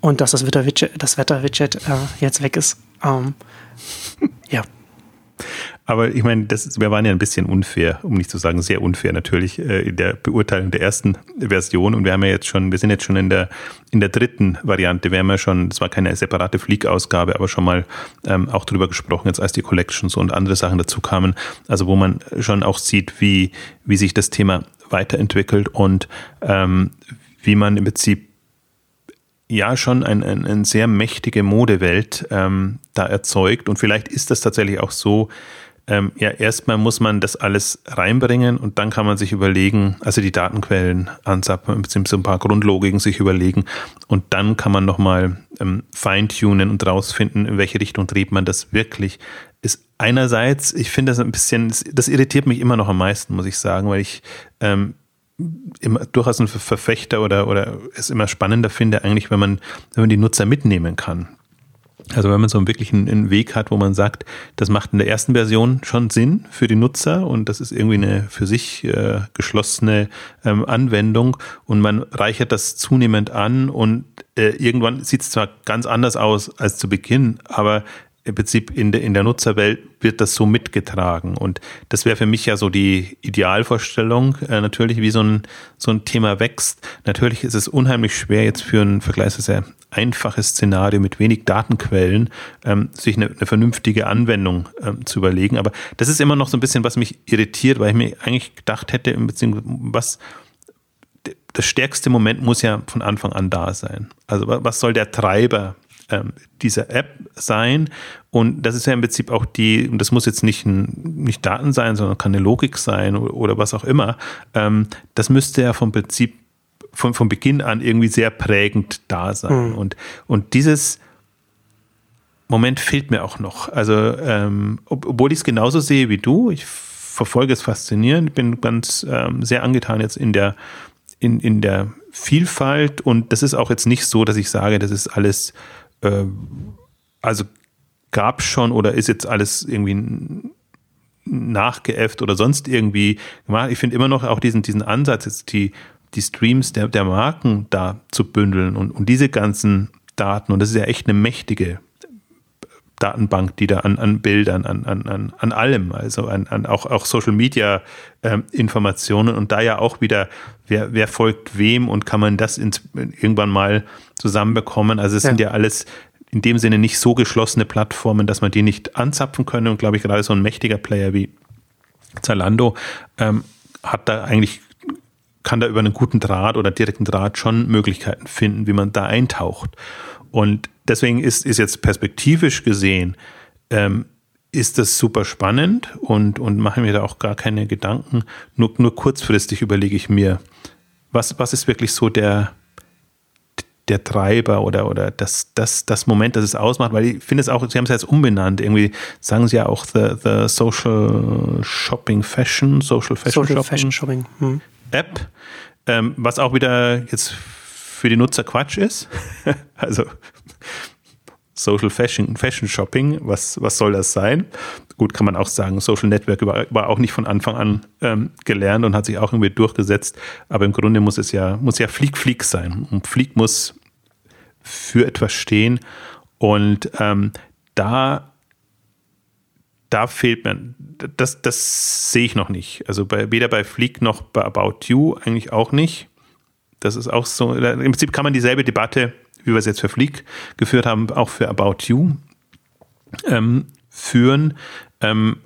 A: und dass das Wetter-Widget das Wetter -Widget, äh, jetzt weg ist. Ähm, ja.
B: Aber ich meine, das, wir waren ja ein bisschen unfair, um nicht zu sagen sehr unfair natürlich äh, in der Beurteilung der ersten Version. Und wir haben ja jetzt schon, wir sind jetzt schon in der in der dritten Variante. Wir haben ja schon, das war keine separate Fleek-Ausgabe, aber schon mal ähm, auch drüber gesprochen, jetzt als die Collections und andere Sachen dazu kamen. Also wo man schon auch sieht, wie wie sich das Thema weiterentwickelt und ähm, wie man im Prinzip ja schon eine ein, ein sehr mächtige Modewelt ähm, da erzeugt. Und vielleicht ist das tatsächlich auch so, ähm, ja, erstmal muss man das alles reinbringen und dann kann man sich überlegen, also die Datenquellen ansappen, beziehungsweise ein paar Grundlogiken sich überlegen und dann kann man nochmal ähm, feintunen und rausfinden, in welche Richtung dreht man das wirklich. Ist einerseits, ich finde das ein bisschen, das irritiert mich immer noch am meisten, muss ich sagen, weil ich ähm, immer durchaus ein Verfechter oder, oder es immer spannender finde, eigentlich, wenn man, wenn man die Nutzer mitnehmen kann. Also wenn man so wirklich einen, einen, Weg hat, wo man sagt, das macht in der ersten Version schon Sinn für die Nutzer und das ist irgendwie eine für sich äh, geschlossene ähm, Anwendung und man reichert das zunehmend an und äh, irgendwann sieht es zwar ganz anders aus als zu Beginn, aber im Prinzip in der, in der Nutzerwelt wird das so mitgetragen. Und das wäre für mich ja so die Idealvorstellung, äh, natürlich, wie so ein, so ein Thema wächst. Natürlich ist es unheimlich schwer, jetzt für ein vergleichsweise einfaches Szenario mit wenig Datenquellen ähm, sich eine, eine, vernünftige Anwendung ähm, zu überlegen. Aber das ist immer noch so ein bisschen, was mich irritiert, weil ich mir eigentlich gedacht hätte, was das stärkste Moment muss ja von Anfang an da sein. Also was soll der Treiber ähm, dieser App sein. Und das ist ja im Prinzip auch die, und das muss jetzt nicht, ein, nicht Daten sein, sondern kann eine Logik sein oder, oder was auch immer. Ähm, das müsste ja vom Prinzip von, von Beginn an irgendwie sehr prägend da sein. Mhm. Und, und dieses Moment fehlt mir auch noch. Also, ähm, ob, obwohl ich es genauso sehe wie du, ich verfolge es faszinierend, bin ganz ähm, sehr angetan jetzt in der, in, in der Vielfalt und das ist auch jetzt nicht so, dass ich sage, das ist alles äh, also gab schon oder ist jetzt alles irgendwie nachgeäfft oder sonst irgendwie gemacht. Ich finde immer noch auch diesen, diesen Ansatz, jetzt die, die Streams der, der Marken da zu bündeln und, und diese ganzen Daten, und das ist ja echt eine mächtige Datenbank, die da an, an Bildern, an, an, an allem, also an, an auch, auch Social Media ähm, Informationen und da ja auch wieder, wer, wer folgt wem und kann man das ins, irgendwann mal zusammenbekommen. Also es ja. sind ja alles in dem Sinne nicht so geschlossene Plattformen, dass man die nicht anzapfen könne und glaube ich gerade so ein mächtiger Player wie Zalando ähm, hat da eigentlich kann da über einen guten Draht oder direkten Draht schon Möglichkeiten finden, wie man da eintaucht. Und deswegen ist, ist jetzt perspektivisch gesehen, ähm, ist das super spannend und, und mache mir da auch gar keine Gedanken. Nur, nur kurzfristig überlege ich mir, was, was ist wirklich so der, der Treiber oder, oder das, das, das Moment, das es ausmacht, weil ich finde es auch, Sie haben es jetzt umbenannt, irgendwie sagen Sie ja auch the, the Social Shopping Fashion, Social Fashion Social Shopping, Fashion Shopping. Hm. App, ähm, was auch wieder jetzt für die Nutzer Quatsch ist. also Social Fashion, Fashion Shopping, was, was soll das sein? Gut, kann man auch sagen, Social Network war, war auch nicht von Anfang an ähm, gelernt und hat sich auch irgendwie durchgesetzt, aber im Grunde muss es ja, muss ja Flieg Flieg sein. Und Flieg muss für etwas stehen und ähm, da da fehlt mir, das, das sehe ich noch nicht. Also bei, weder bei Flieg noch bei About You eigentlich auch nicht. Das ist auch so, im Prinzip kann man dieselbe Debatte, wie wir es jetzt für Fleek geführt haben, auch für About You ähm, führen. Ähm,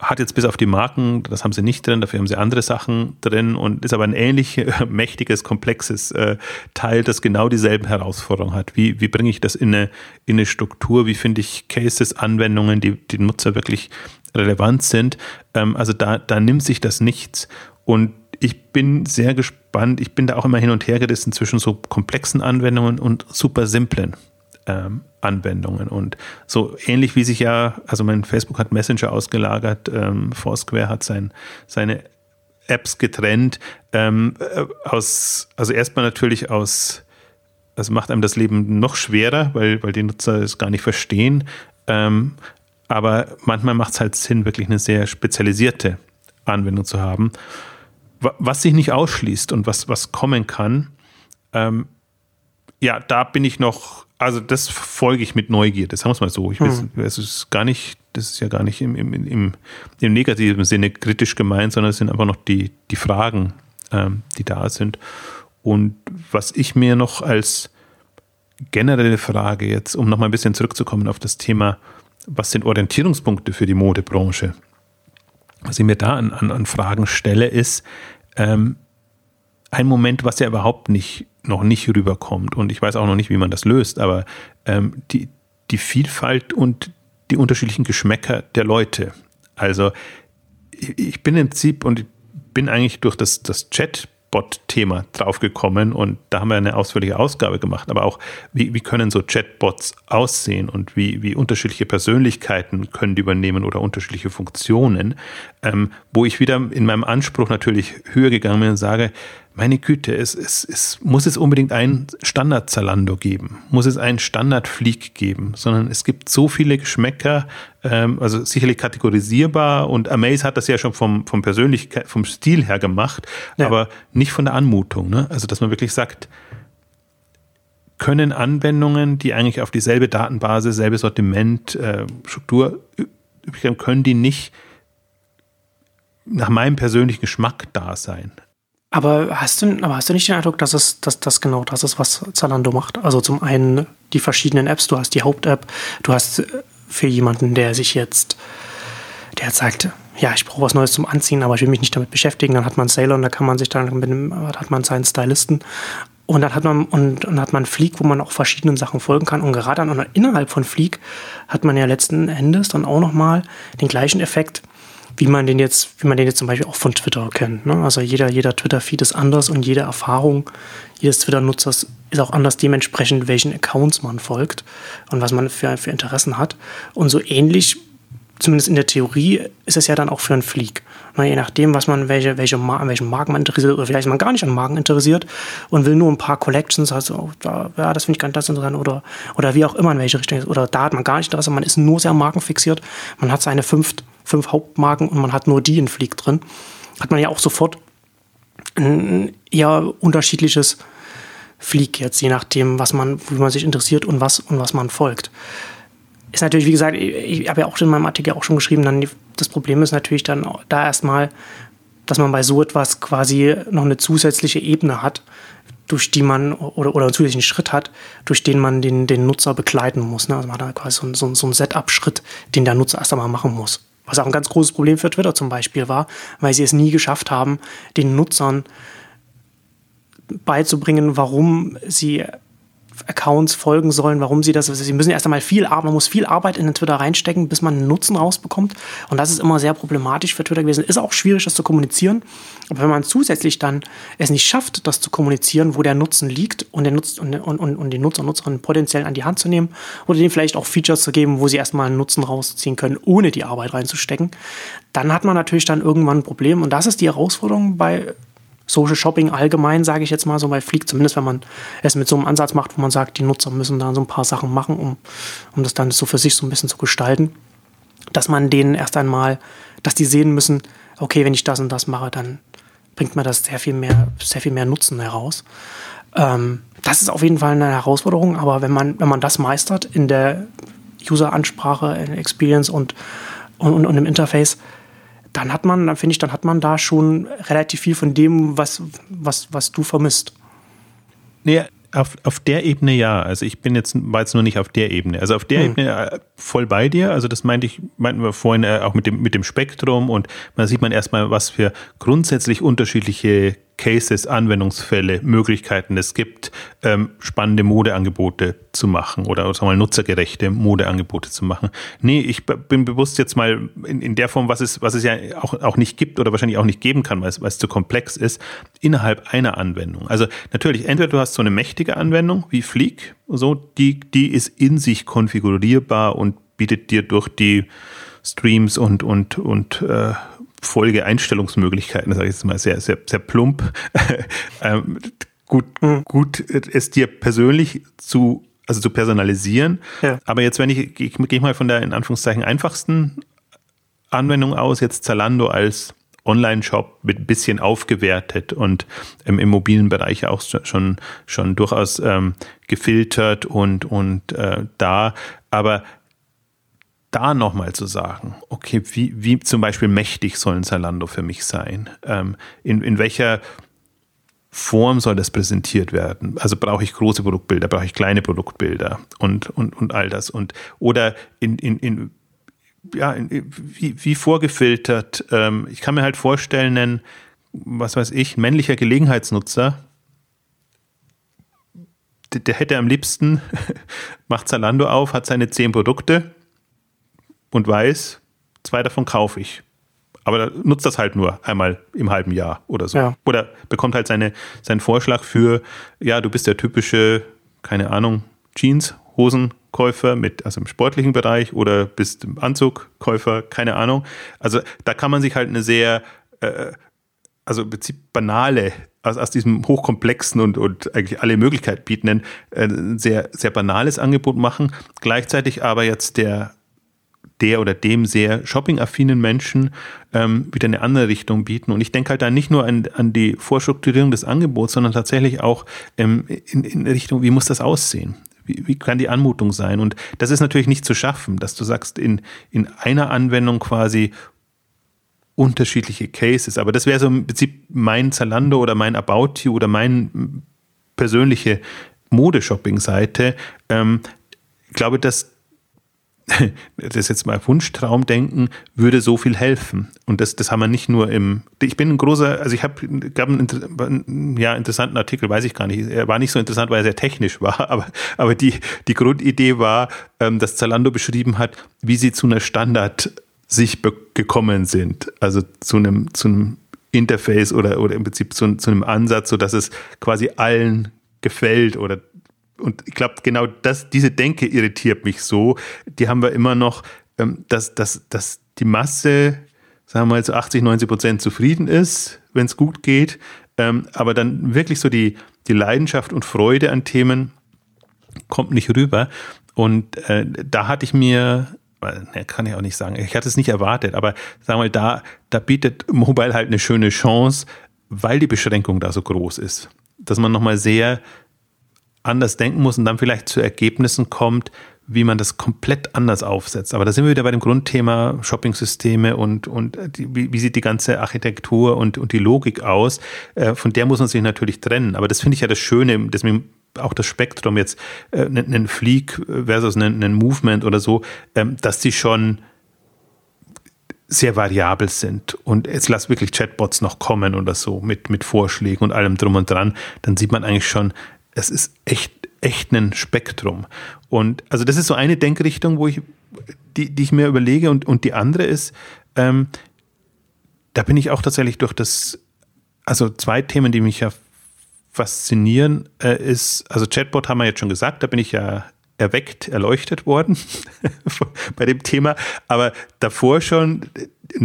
B: hat jetzt bis auf die Marken, das haben sie nicht drin, dafür haben sie andere Sachen drin und ist aber ein ähnlich äh, mächtiges, komplexes äh, Teil, das genau dieselben Herausforderungen hat. Wie, wie bringe ich das in eine, in eine Struktur? Wie finde ich Cases, Anwendungen, die die Nutzer wirklich relevant sind? Ähm, also da, da nimmt sich das nichts. Und ich bin sehr gespannt. Ich bin da auch immer hin und her gerissen zwischen so komplexen Anwendungen und super simplen ähm, Anwendungen. Und so ähnlich wie sich ja, also mein Facebook hat Messenger ausgelagert, ähm, Foursquare hat sein, seine Apps getrennt. Ähm, äh, aus, also erstmal natürlich aus, also macht einem das Leben noch schwerer, weil, weil die Nutzer es gar nicht verstehen. Ähm, aber manchmal macht es halt Sinn, wirklich eine sehr spezialisierte Anwendung zu haben was sich nicht ausschließt und was, was kommen kann, ähm, ja, da bin ich noch Also das folge ich mit Neugierde, sagen wir es mal so. Ich hm. es ist gar nicht, das ist ja gar nicht im, im, im, im negativen Sinne kritisch gemeint, sondern es sind einfach noch die, die Fragen, ähm, die da sind. Und was ich mir noch als generelle Frage jetzt, um nochmal ein bisschen zurückzukommen auf das Thema, was sind Orientierungspunkte für die Modebranche? Was ich mir da an, an, an Fragen stelle, ist ähm, ein Moment, was ja überhaupt nicht, noch nicht rüberkommt. Und ich weiß auch noch nicht, wie man das löst, aber ähm, die, die Vielfalt und die unterschiedlichen Geschmäcker der Leute. Also ich bin im Prinzip und bin eigentlich durch das, das Chat Chatbot-Thema draufgekommen und da haben wir eine ausführliche Ausgabe gemacht. Aber auch, wie, wie können so Chatbots aussehen und wie, wie unterschiedliche Persönlichkeiten können die übernehmen oder unterschiedliche Funktionen, ähm, wo ich wieder in meinem Anspruch natürlich höher gegangen bin und sage, meine Güte, es, es, es muss es unbedingt ein Standard-Zalando geben, muss es einen Standard-Fleek geben, sondern es gibt so viele Geschmäcker, ähm, also sicherlich kategorisierbar und Amaze hat das ja schon vom, vom Persönlichkeit, vom Stil her gemacht, ja. aber nicht von der Anmutung. Ne? Also, dass man wirklich sagt, können Anwendungen, die eigentlich auf dieselbe Datenbasis, selbe Sortiment, äh, Struktur übrigens können die nicht nach meinem persönlichen Geschmack da sein.
A: Aber hast du, aber hast du nicht den Eindruck, dass es, dass das genau das ist, was Zalando macht? Also zum einen die verschiedenen Apps, du hast die Haupt-App, du hast äh, für jemanden, der sich jetzt, der sagt, ja, ich brauche was Neues zum Anziehen, aber ich will mich nicht damit beschäftigen, dann hat man Sailor und da kann man sich dann mit dem, hat man seinen Stylisten und dann hat man und, und hat man Fleek, wo man auch verschiedenen Sachen folgen kann. Und gerade an, innerhalb von Fleek hat man ja letzten Endes dann auch nochmal den gleichen Effekt wie man den jetzt, wie man den jetzt zum Beispiel auch von Twitter kennt. Ne? Also jeder, jeder Twitter-Feed ist anders und jede Erfahrung jedes Twitter-Nutzers ist auch anders dementsprechend, welchen Accounts man folgt und was man für, für Interessen hat. Und so ähnlich, zumindest in der Theorie, ist es ja dann auch für einen Fleek. Ne? Je nachdem, was man, welche, welche Mar welchen Marken man interessiert oder vielleicht ist man gar nicht an Marken interessiert und will nur ein paar Collections, also oh, da, ja, das finde ich ganz interessant oder, oder wie auch immer in welche Richtung. Oder da hat man gar nicht Interesse, man ist nur sehr markenfixiert. Man hat seine fünf fünf Hauptmarken und man hat nur die in Fleek drin, hat man ja auch sofort ein eher unterschiedliches Fleek jetzt, je nachdem, was man, wie man sich interessiert und was und was man folgt. Ist natürlich, wie gesagt, ich habe ja auch in meinem Artikel auch schon geschrieben, dann das Problem ist natürlich dann da erstmal, dass man bei so etwas quasi noch eine zusätzliche Ebene hat, durch die man oder, oder einen zusätzlichen Schritt hat, durch den man den, den Nutzer begleiten muss. Ne? Also man hat da quasi so, so, so einen Setup-Schritt, den der Nutzer erst einmal machen muss. Was auch ein ganz großes Problem für Twitter zum Beispiel war, weil sie es nie geschafft haben, den Nutzern beizubringen, warum sie Accounts folgen sollen, warum sie das. Sie müssen erst einmal viel Arbeit, man muss viel Arbeit in den Twitter reinstecken, bis man einen Nutzen rausbekommt. Und das ist immer sehr problematisch für Twitter gewesen. Ist auch schwierig, das zu kommunizieren. Aber wenn man zusätzlich dann es nicht schafft, das zu kommunizieren, wo der Nutzen liegt und den, Nutz, und, und, und den Nutzer und Nutzerinnen potenziell an die Hand zu nehmen oder denen vielleicht auch Features zu geben, wo sie erstmal einen Nutzen rausziehen können, ohne die Arbeit reinzustecken, dann hat man natürlich dann irgendwann ein Problem. Und das ist die Herausforderung bei Social Shopping allgemein, sage ich jetzt mal so bei Flieg, zumindest wenn man es mit so einem Ansatz macht, wo man sagt, die Nutzer müssen da so ein paar Sachen machen, um, um das dann so für sich so ein bisschen zu gestalten, dass man denen erst einmal, dass die sehen müssen, okay, wenn ich das und das mache, dann bringt mir das sehr viel mehr, sehr viel mehr Nutzen heraus. Ähm, das ist auf jeden Fall eine Herausforderung, aber wenn man, wenn man das meistert in der User-Ansprache, in Experience und, und, und im Interface, dann hat man, dann finde ich, dann hat man da schon relativ viel von dem, was, was, was du vermisst.
B: Nee, auf, auf der Ebene ja. Also ich bin jetzt, war jetzt nur nicht auf der Ebene. Also auf der hm. Ebene äh, voll bei dir. Also das meinte ich, meinten wir vorhin äh, auch mit dem, mit dem Spektrum und da sieht man erstmal, was für grundsätzlich unterschiedliche Cases, Anwendungsfälle, Möglichkeiten es gibt, ähm, spannende Modeangebote zu machen oder sagen wir mal nutzergerechte Modeangebote zu machen. Nee, ich bin bewusst jetzt mal in, in der Form, was es, was es ja auch, auch nicht gibt oder wahrscheinlich auch nicht geben kann, weil es, weil es zu komplex ist, innerhalb einer Anwendung. Also natürlich, entweder du hast so eine mächtige Anwendung wie Fleek, so, die, die ist in sich konfigurierbar und bietet dir durch die Streams und, und, und äh, Folgeeinstellungsmöglichkeiten, sage ich jetzt mal sehr, sehr, sehr plump, ähm, gut, mhm. gut es dir persönlich zu, also zu personalisieren. Ja. Aber jetzt, wenn ich, ich gehe mal von der in Anführungszeichen einfachsten Anwendung aus, jetzt Zalando als Online-Shop mit ein bisschen aufgewertet und im Immobilienbereich auch schon, schon durchaus ähm, gefiltert und, und äh, da. Aber da nochmal zu sagen, okay, wie, wie zum Beispiel mächtig soll ein Zalando für mich sein? Ähm, in, in welcher Form soll das präsentiert werden? Also brauche ich große Produktbilder, brauche ich kleine Produktbilder und, und, und all das. Und, oder in, in, in ja, wie, wie vorgefiltert. Ähm, ich kann mir halt vorstellen, ein, was weiß ich, männlicher Gelegenheitsnutzer, der, der hätte am liebsten, macht Zalando auf, hat seine zehn Produkte und weiß, zwei davon kaufe ich. Aber nutzt das halt nur einmal im halben Jahr oder so. Ja. Oder bekommt halt seine, seinen Vorschlag für, ja, du bist der typische, keine Ahnung, Jeans, Hosenkäufer mit, also im sportlichen Bereich oder bist Anzugkäufer, keine Ahnung. Also da kann man sich halt eine sehr, äh, also im Prinzip banale, aus, aus diesem hochkomplexen und, und eigentlich alle Möglichkeiten bietenden, äh, sehr, sehr banales Angebot machen. Gleichzeitig aber jetzt der der oder dem sehr shopping-affinen Menschen ähm, wieder eine andere Richtung bieten. Und ich denke halt da nicht nur an, an die Vorstrukturierung des Angebots, sondern tatsächlich auch ähm, in, in Richtung, wie muss das aussehen? Wie, wie kann die Anmutung sein? Und das ist natürlich nicht zu schaffen, dass du sagst, in, in einer Anwendung quasi unterschiedliche Cases. Aber das wäre so im Prinzip mein Zalando oder mein About You oder meine persönliche Modeshopping-Seite. Ähm, ich glaube, dass das jetzt mal Wunschtraumdenken, würde so viel helfen. Und das, das haben wir nicht nur im. Ich bin ein großer, also ich habe gab einen ja, interessanten Artikel, weiß ich gar nicht. Er war nicht so interessant, weil er sehr technisch war, aber, aber die, die Grundidee war, ähm, dass Zalando beschrieben hat, wie sie zu einer Standard sich gekommen sind. Also zu einem, zu einem Interface oder, oder im Prinzip zu, zu einem Ansatz, sodass es quasi allen gefällt oder und ich glaube, genau das, diese Denke irritiert mich so. Die haben wir immer noch, ähm, dass, dass, dass die Masse, sagen wir mal, zu 80, 90 Prozent zufrieden ist, wenn es gut geht. Ähm, aber dann wirklich so die, die Leidenschaft und Freude an Themen kommt nicht rüber. Und äh, da hatte ich mir, ne, kann ich auch nicht sagen, ich hatte es nicht erwartet, aber sagen wir mal, da, da bietet Mobile halt eine schöne Chance, weil die Beschränkung da so groß ist. Dass man nochmal sehr anders denken muss und dann vielleicht zu Ergebnissen kommt, wie man das komplett anders aufsetzt. Aber da sind wir wieder bei dem Grundthema Shopping-Systeme und, und die, wie, wie, sieht die ganze Architektur und, und die Logik aus. Äh, von der muss man sich natürlich trennen. Aber das finde ich ja das Schöne, deswegen auch das Spektrum jetzt, äh, einen Fleek versus einen, einen Movement oder so, ähm, dass die schon sehr variabel sind und jetzt lass wirklich Chatbots noch kommen oder so mit, mit Vorschlägen und allem drum und dran, dann sieht man eigentlich schon, es ist echt, echt ein Spektrum. Und also das ist so eine Denkrichtung, wo ich, die, die ich mir überlege. Und, und die andere ist, ähm, da bin ich auch tatsächlich durch das, also zwei Themen, die mich ja faszinieren, äh, ist, also Chatbot haben wir jetzt schon gesagt, da bin ich ja erweckt, erleuchtet worden bei dem Thema. Aber davor schon,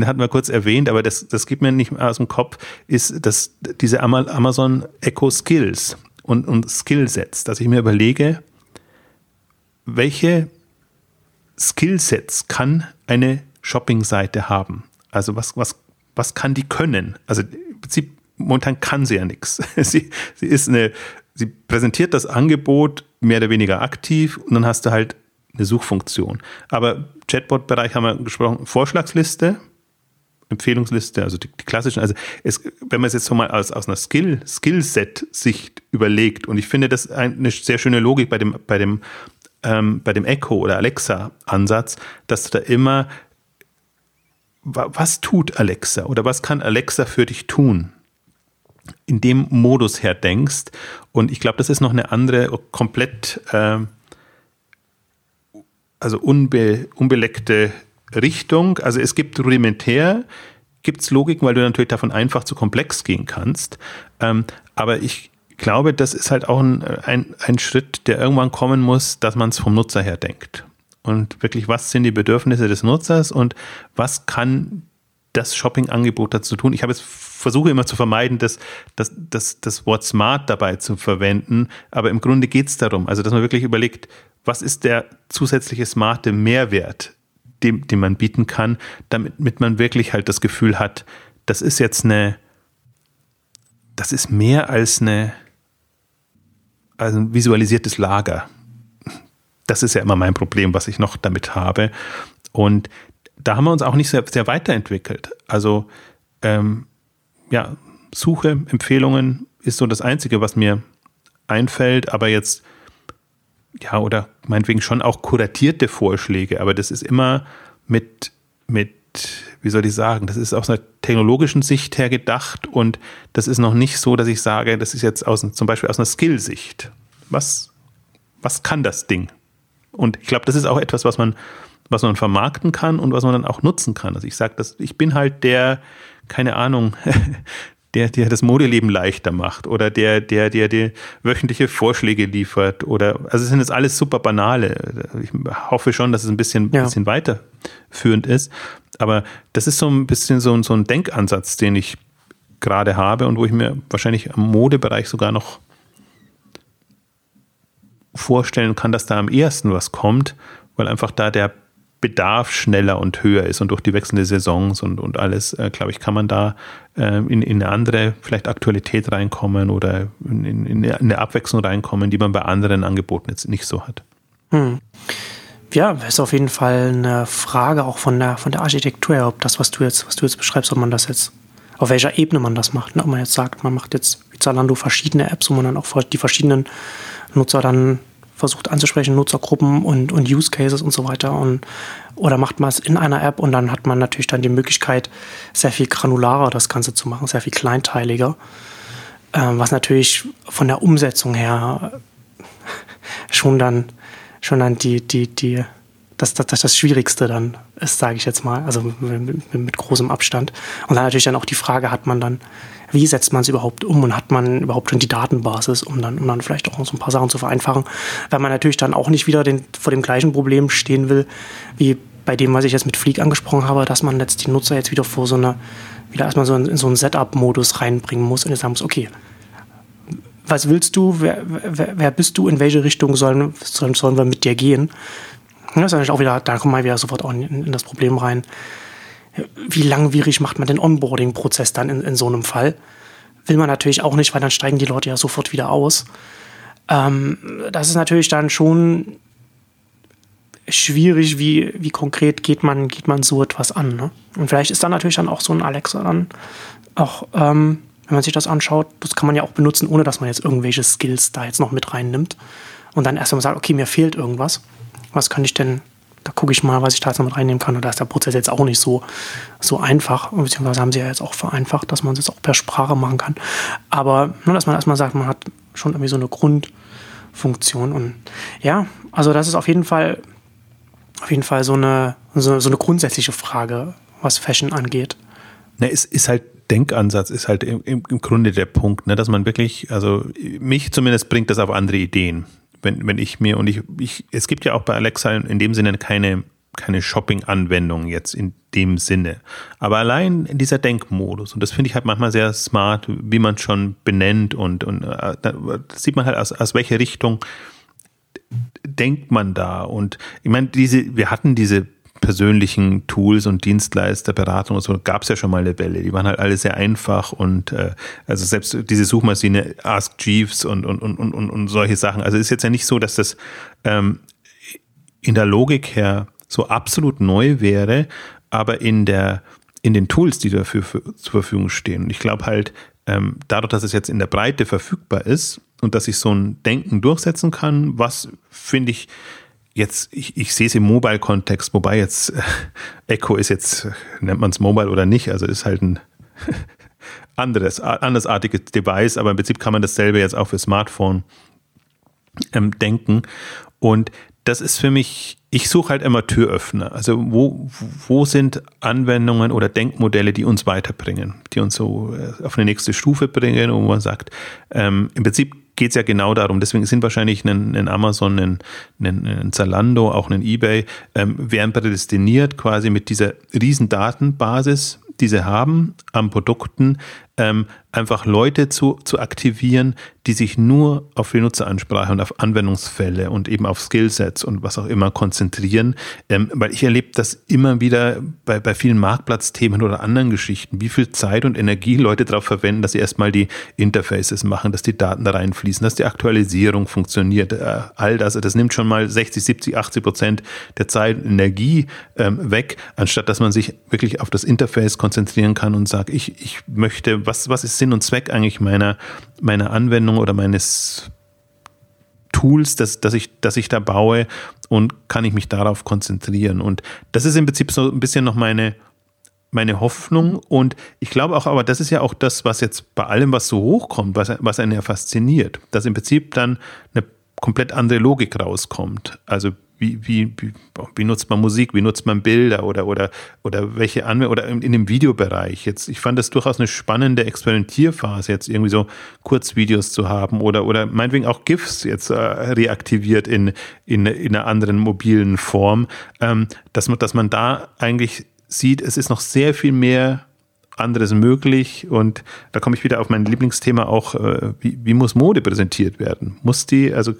B: hatten wir kurz erwähnt, aber das, das gibt mir nicht mehr aus dem Kopf, ist dass diese Amazon Echo Skills und, und Skillsets, dass ich mir überlege, welche Skillsets kann eine Shopping-Seite haben? Also was, was, was kann die können? Also im Prinzip, momentan kann sie ja nichts. Sie, sie ist eine, sie präsentiert das Angebot mehr oder weniger aktiv und dann hast du halt eine Suchfunktion. Aber Chatbot-Bereich haben wir gesprochen, Vorschlagsliste, Empfehlungsliste, also die, die klassischen, also es, wenn man es jetzt so mal aus, aus einer Skill, Skillset-Sicht überlegt, und ich finde das eine sehr schöne Logik bei dem, bei dem, ähm, bei dem Echo oder Alexa-Ansatz, dass du da immer, was tut Alexa oder was kann Alexa für dich tun? In dem Modus her denkst. Und ich glaube, das ist noch eine andere, komplett, äh, also unbe, unbeleckte Richtung. Also es gibt rudimentär, gibt es Logiken, weil du natürlich davon einfach zu komplex gehen kannst. Ähm, aber ich glaube, das ist halt auch ein, ein, ein Schritt, der irgendwann kommen muss, dass man es vom Nutzer her denkt. Und wirklich, was sind die Bedürfnisse des Nutzers und was kann das Shopping-Angebot dazu tun? Ich habe jetzt versuche immer zu vermeiden, das, das, das, das Wort smart dabei zu verwenden, aber im Grunde geht es darum, also dass man wirklich überlegt, was ist der zusätzliche smarte Mehrwert, den, den man bieten kann, damit man wirklich halt das Gefühl hat, das ist jetzt eine, das ist mehr als eine, also ein visualisiertes Lager. Das ist ja immer mein Problem, was ich noch damit habe. Und da haben wir uns auch nicht sehr, sehr weiterentwickelt. Also ähm, ja, Suche, Empfehlungen ist so das Einzige, was mir einfällt, aber jetzt, ja, oder meinetwegen schon auch kuratierte Vorschläge, aber das ist immer mit, mit, wie soll ich sagen, das ist aus einer technologischen Sicht her gedacht und das ist noch nicht so, dass ich sage, das ist jetzt aus, zum Beispiel aus einer Skill-Sicht. Was, was kann das Ding? Und ich glaube, das ist auch etwas, was man, was man vermarkten kann und was man dann auch nutzen kann. Also ich sage, ich bin halt der, keine Ahnung, der dir das Modeleben leichter macht oder der, der dir die wöchentliche Vorschläge liefert oder also es sind jetzt alles super banale. Ich hoffe schon, dass es ein bisschen, ja. bisschen weiterführend ist. Aber das ist so ein bisschen so, so ein Denkansatz, den ich gerade habe und wo ich mir wahrscheinlich im Modebereich sogar noch vorstellen kann, dass da am ehesten was kommt, weil einfach da der Bedarf schneller und höher ist und durch die wechselnde Saisons und, und alles, äh, glaube ich, kann man da äh, in, in eine andere vielleicht Aktualität reinkommen oder in, in, in, eine Abwechslung reinkommen, die man bei anderen Angeboten jetzt nicht so hat. Hm.
A: Ja, ist auf jeden Fall eine Frage auch von der, von der Architektur, ob das, was du jetzt, was du jetzt beschreibst, ob man das jetzt, auf welcher Ebene man das macht. Ne? Ob man jetzt sagt, man macht jetzt wie Zalando verschiedene Apps, wo man dann auch die verschiedenen Nutzer dann versucht anzusprechen, Nutzergruppen und, und Use Cases und so weiter. Und, oder macht man es in einer App und dann hat man natürlich dann die Möglichkeit, sehr viel granularer das Ganze zu machen, sehr viel kleinteiliger. Ähm, was natürlich von der Umsetzung her schon dann, schon dann die, die, die, das, das, das, das Schwierigste dann ist, sage ich jetzt mal, also mit, mit, großem Abstand. Und dann natürlich dann auch die Frage, hat man dann wie setzt man es überhaupt um und hat man überhaupt schon die Datenbasis, um dann, um dann vielleicht auch noch so ein paar Sachen zu vereinfachen, weil man natürlich dann auch nicht wieder den, vor dem gleichen Problem stehen will, wie bei dem, was ich jetzt mit Fleek angesprochen habe, dass man jetzt die Nutzer jetzt wieder vor so eine, wieder erstmal so in, in so einen Setup-Modus reinbringen muss und jetzt sagen muss, okay, was willst du, wer, wer, wer bist du, in welche Richtung sollen, sollen wir mit dir gehen? Das ist natürlich auch wieder, da kommen wir wieder sofort auch in, in das Problem rein wie langwierig macht man den Onboarding-Prozess dann in, in so einem Fall? Will man natürlich auch nicht, weil dann steigen die Leute ja sofort wieder aus. Ähm, das ist natürlich dann schon schwierig, wie, wie konkret geht man, geht man so etwas an. Ne? Und vielleicht ist dann natürlich dann auch so ein Alexa dann auch, ähm, wenn man sich das anschaut, das kann man ja auch benutzen, ohne dass man jetzt irgendwelche Skills da jetzt noch mit reinnimmt. Und dann erst mal sagt, okay, mir fehlt irgendwas. Was kann ich denn da gucke ich mal, was ich da jetzt noch mit reinnehmen kann. Und da ist der Prozess jetzt auch nicht so, so einfach. Beziehungsweise haben sie ja jetzt auch vereinfacht, dass man es jetzt auch per Sprache machen kann. Aber nur, dass man erstmal sagt, man hat schon irgendwie so eine Grundfunktion. Und ja, also das ist auf jeden Fall, auf jeden Fall so eine, so, so eine grundsätzliche Frage, was Fashion angeht.
B: Ne, es ist halt Denkansatz ist halt im, im, Grunde der Punkt, ne, dass man wirklich, also mich zumindest bringt das auf andere Ideen wenn, wenn ich mir, und ich, ich, es gibt ja auch bei Alexa in dem Sinne keine, keine Shopping-Anwendung jetzt in dem Sinne. Aber allein in dieser Denkmodus, und das finde ich halt manchmal sehr smart, wie man schon benennt und, und äh, sieht man halt aus, aus welcher Richtung denkt man da. Und ich meine, diese, wir hatten diese persönlichen Tools und Dienstleister, Beratung und so gab es ja schon mal Welle. Die waren halt alle sehr einfach und äh, also selbst diese Suchmaschine Ask Jeeves und, und, und, und, und solche Sachen. Also ist jetzt ja nicht so, dass das ähm, in der Logik her so absolut neu wäre, aber in der in den Tools, die dafür für, zur Verfügung stehen. Und ich glaube halt, ähm, dadurch, dass es jetzt in der Breite verfügbar ist und dass ich so ein Denken durchsetzen kann, was finde ich jetzt, ich, ich sehe es im Mobile-Kontext, wobei jetzt äh, Echo ist jetzt, nennt man es Mobile oder nicht, also ist halt ein anderes, andersartiges Device, aber im Prinzip kann man dasselbe jetzt auch für Smartphone ähm, denken. Und das ist für mich, ich suche halt immer Türöffner. Also wo, wo sind Anwendungen oder Denkmodelle, die uns weiterbringen, die uns so äh, auf eine nächste Stufe bringen, wo man sagt, ähm, im Prinzip geht es ja genau darum. Deswegen sind wahrscheinlich ein, ein Amazon, ein, ein, ein, Zalando, auch ein eBay, ähm, wären prädestiniert quasi mit dieser riesen Datenbasis, die sie haben an Produkten, ähm, einfach Leute zu, zu aktivieren, die sich nur auf die Nutzeransprache und auf Anwendungsfälle und eben auf Skillsets und was auch immer konzentrieren. Ähm, weil ich erlebe das immer wieder bei, bei vielen Marktplatzthemen oder anderen Geschichten, wie viel Zeit und Energie Leute darauf verwenden, dass sie erstmal die Interfaces machen, dass die Daten da reinfließen, dass die Aktualisierung funktioniert. Äh, all das, das nimmt schon mal 60, 70, 80 Prozent der Zeit und Energie ähm, weg, anstatt dass man sich wirklich auf das Interface konzentrieren kann und sagt, ich, ich möchte, was, was ist Sinn und Zweck eigentlich meiner, meiner Anwendung oder meines Tools, das, das, ich, das ich da baue und kann ich mich darauf konzentrieren. Und das ist im Prinzip so ein bisschen noch meine, meine Hoffnung. Und ich glaube auch, aber das ist ja auch das, was jetzt bei allem, was so hochkommt, was, was einen ja fasziniert, dass im Prinzip dann eine komplett andere Logik rauskommt. Also wie, wie, wie, nutzt man Musik, wie nutzt man Bilder oder, oder, oder welche Anwendungen oder in, in, dem Videobereich. Jetzt, ich fand das durchaus eine spannende Experimentierphase, jetzt irgendwie so Kurzvideos zu haben oder, oder meinetwegen auch GIFs jetzt äh, reaktiviert in, in, in einer anderen mobilen Form, ähm, dass, man, dass man da eigentlich sieht, es ist noch sehr viel mehr anderes möglich und da komme ich wieder auf mein Lieblingsthema auch, äh, wie, wie muss Mode präsentiert werden? Muss die, also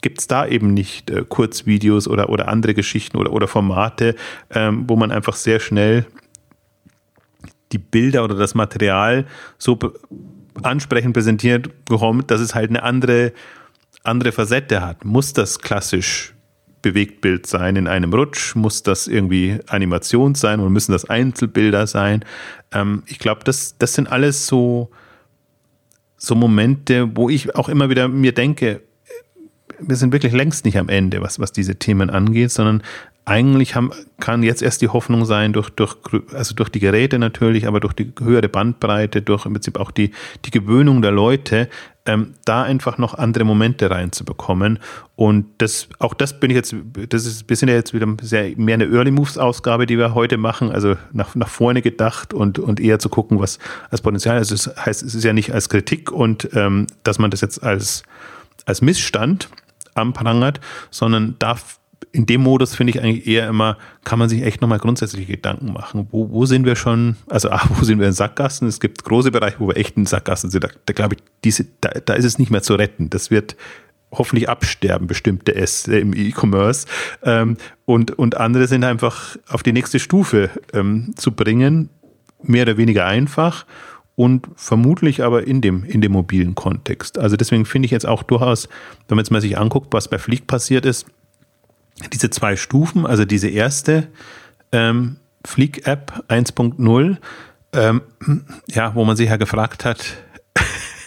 B: gibt es da eben nicht äh, Kurzvideos oder, oder andere Geschichten oder, oder Formate, ähm, wo man einfach sehr schnell die Bilder oder das Material so ansprechend präsentiert bekommt, dass es halt eine andere, andere Facette hat. Muss das klassisch Bewegtbild sein in einem Rutsch? Muss das irgendwie Animation sein oder müssen das Einzelbilder sein? Ähm, ich glaube, das, das sind alles so, so Momente, wo ich auch immer wieder mir denke, wir sind wirklich längst nicht am Ende, was, was diese Themen angeht, sondern eigentlich haben, kann jetzt erst die Hoffnung sein, durch, durch, also durch die Geräte natürlich, aber durch die höhere Bandbreite, durch im Prinzip auch die, die Gewöhnung der Leute, ähm, da einfach noch andere Momente reinzubekommen. Und das, auch das bin ich jetzt, das ist, wir sind ja jetzt wieder sehr, mehr eine Early Moves Ausgabe, die wir heute machen, also nach, nach vorne gedacht und, und eher zu gucken, was als Potenzial ist. Das heißt, es ist ja nicht als Kritik und ähm, dass man das jetzt als, als Missstand anprangert, sondern darf in dem Modus finde ich eigentlich eher immer, kann man sich echt nochmal grundsätzliche Gedanken machen. Wo, wo sind wir schon, also ah, wo sind wir in Sackgassen? Es gibt große Bereiche, wo wir echt in Sackgassen sind. Da, da glaube ich, diese, da, da ist es nicht mehr zu retten. Das wird hoffentlich absterben, bestimmte S äh, im E-Commerce. Ähm, und, und andere sind einfach auf die nächste Stufe ähm, zu bringen, mehr oder weniger einfach und vermutlich aber in dem, in dem mobilen Kontext. Also deswegen finde ich jetzt auch durchaus, wenn man jetzt mal sich anguckt, was bei Fleek passiert ist, diese zwei Stufen, also diese erste ähm, Fleek-App 1.0, ähm, ja, wo man sich ja gefragt hat,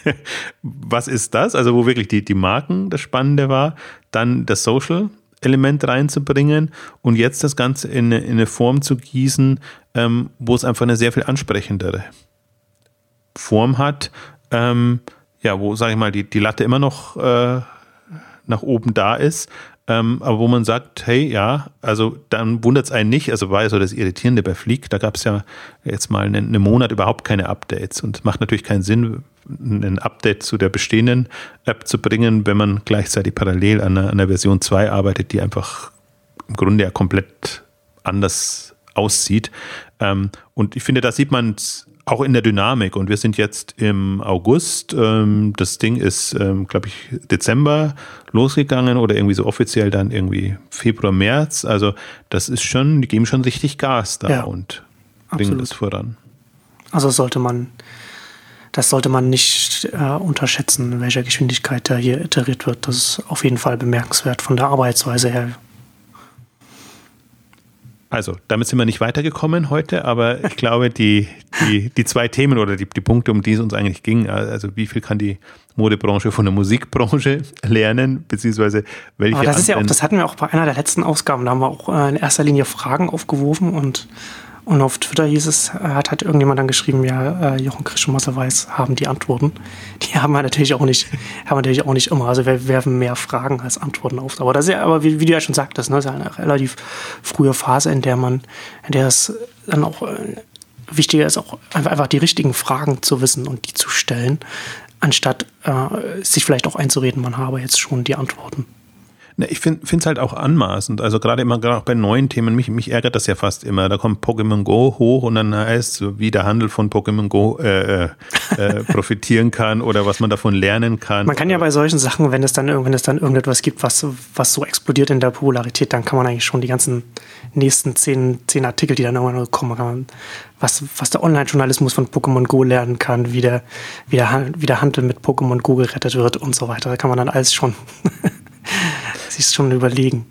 B: was ist das? Also wo wirklich die, die Marken das Spannende war, dann das Social Element reinzubringen und jetzt das Ganze in eine, in eine Form zu gießen, ähm, wo es einfach eine sehr viel ansprechendere Form hat, ähm, ja, wo, sage ich mal, die, die Latte immer noch äh, nach oben da ist, ähm, aber wo man sagt, hey, ja, also dann wundert es einen nicht, also war ja so das Irritierende bei Fleek, da gab es ja jetzt mal einen, einen, Monat überhaupt keine Updates. Und macht natürlich keinen Sinn, ein Update zu der bestehenden App zu bringen, wenn man gleichzeitig parallel an einer, an einer Version 2 arbeitet, die einfach im Grunde ja komplett anders aussieht. Ähm, und ich finde, da sieht man es auch in der Dynamik. Und wir sind jetzt im August. Ähm, das Ding ist, ähm, glaube ich, Dezember losgegangen oder irgendwie so offiziell dann irgendwie Februar, März. Also das ist schon, die geben schon richtig Gas da ja, und bringen absolut. das voran.
A: Also sollte man, das sollte man nicht äh, unterschätzen, in welcher Geschwindigkeit da hier iteriert wird. Das ist auf jeden Fall bemerkenswert von der Arbeitsweise her.
B: Also, damit sind wir nicht weitergekommen heute, aber ich glaube, die, die, die zwei Themen oder die, die Punkte, um die es uns eigentlich ging, also wie viel kann die Modebranche von der Musikbranche lernen, beziehungsweise welche.
A: Aber das ist ja auch, das hatten wir auch bei einer der letzten Ausgaben, da haben wir auch äh, in erster Linie Fragen aufgeworfen und und auf Twitter hieß es, äh, hat halt irgendjemand dann geschrieben, ja, äh, Jochen Krischmasse weiß, haben die Antworten. Die haben wir natürlich auch nicht, haben wir natürlich auch nicht immer. Also wir werfen mehr Fragen als Antworten auf. Aber das ist ja, aber wie, wie du ja schon sagtest, ne, das ist ja eine relativ frühe Phase, in der man, in der es dann auch äh, wichtiger ist, auch einfach, einfach die richtigen Fragen zu wissen und die zu stellen, anstatt äh, sich vielleicht auch einzureden, man habe jetzt schon die Antworten.
B: Ne, ich finde es halt auch anmaßend. Also gerade immer, gerade auch bei neuen Themen, mich, mich ärgert das ja fast immer. Da kommt Pokémon Go hoch und dann heißt es, wie der Handel von Pokémon Go äh, äh, äh, profitieren kann oder was man davon lernen kann.
A: Man kann ja bei solchen Sachen, wenn es dann, wenn es dann irgendetwas gibt, was, was so explodiert in der Popularität, dann kann man eigentlich schon die ganzen nächsten zehn, zehn Artikel, die dann irgendwann kommen, kann man, was, was der Online-Journalismus von Pokémon Go lernen kann, wie der, wie, der, wie der Handel mit Pokémon Go gerettet wird und so weiter. Da kann man dann alles schon sich schon überlegen.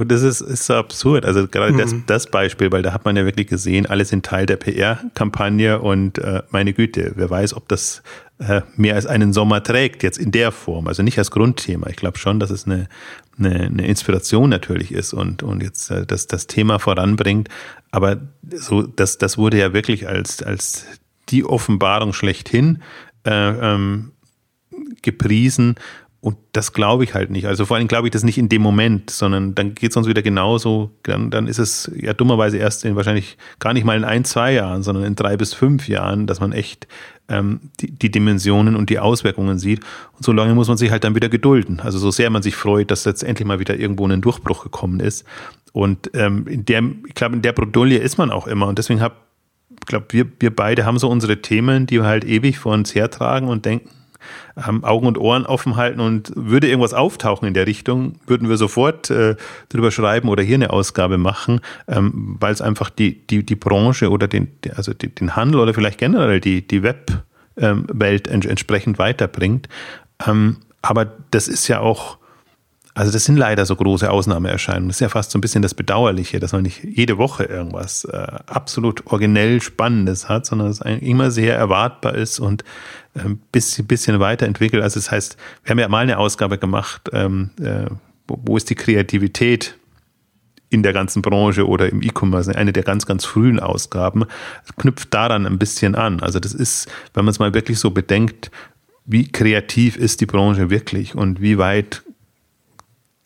B: Und das ist, ist so absurd. Also gerade mhm. das, das, Beispiel, weil da hat man ja wirklich gesehen, alle sind Teil der PR-Kampagne und äh, meine Güte, wer weiß, ob das äh, mehr als einen Sommer trägt, jetzt in der Form. Also nicht als Grundthema. Ich glaube schon, dass es eine, eine, eine, Inspiration natürlich ist und, und jetzt äh, das, das Thema voranbringt. Aber so, das, das wurde ja wirklich als, als die Offenbarung schlechthin äh, ähm, gepriesen und das glaube ich halt nicht. Also vor allem glaube ich das nicht in dem Moment, sondern dann geht es uns wieder genauso. Dann, dann ist es ja dummerweise erst in wahrscheinlich gar nicht mal in ein, zwei Jahren, sondern in drei bis fünf Jahren, dass man echt ähm, die, die Dimensionen und die Auswirkungen sieht. Und so lange muss man sich halt dann wieder gedulden. Also so sehr man sich freut, dass jetzt endlich mal wieder irgendwo ein Durchbruch gekommen ist. Und ähm, in der, ich glaube, in der Bredouille ist man auch immer. Und deswegen habe ich glaube, wir, wir beide haben so unsere Themen, die wir halt ewig vor uns hertragen und denken, ähm, Augen und Ohren offen halten und würde irgendwas auftauchen in der Richtung, würden wir sofort äh, drüber schreiben oder hier eine Ausgabe machen, ähm, weil es einfach die, die, die Branche oder den, also den Handel oder vielleicht generell die, die Webwelt ähm, entsprechend weiterbringt. Ähm, aber das ist ja auch also das sind leider so große Ausnahmeerscheinungen. Das ist ja fast so ein bisschen das Bedauerliche, dass man nicht jede Woche irgendwas äh, absolut originell Spannendes hat, sondern es immer sehr erwartbar ist und ein ähm, bisschen, bisschen weiterentwickelt. Also das heißt, wir haben ja mal eine Ausgabe gemacht, ähm, äh, wo, wo ist die Kreativität in der ganzen Branche oder im E-Commerce, eine der ganz, ganz frühen Ausgaben, knüpft daran ein bisschen an. Also das ist, wenn man es mal wirklich so bedenkt, wie kreativ ist die Branche wirklich und wie weit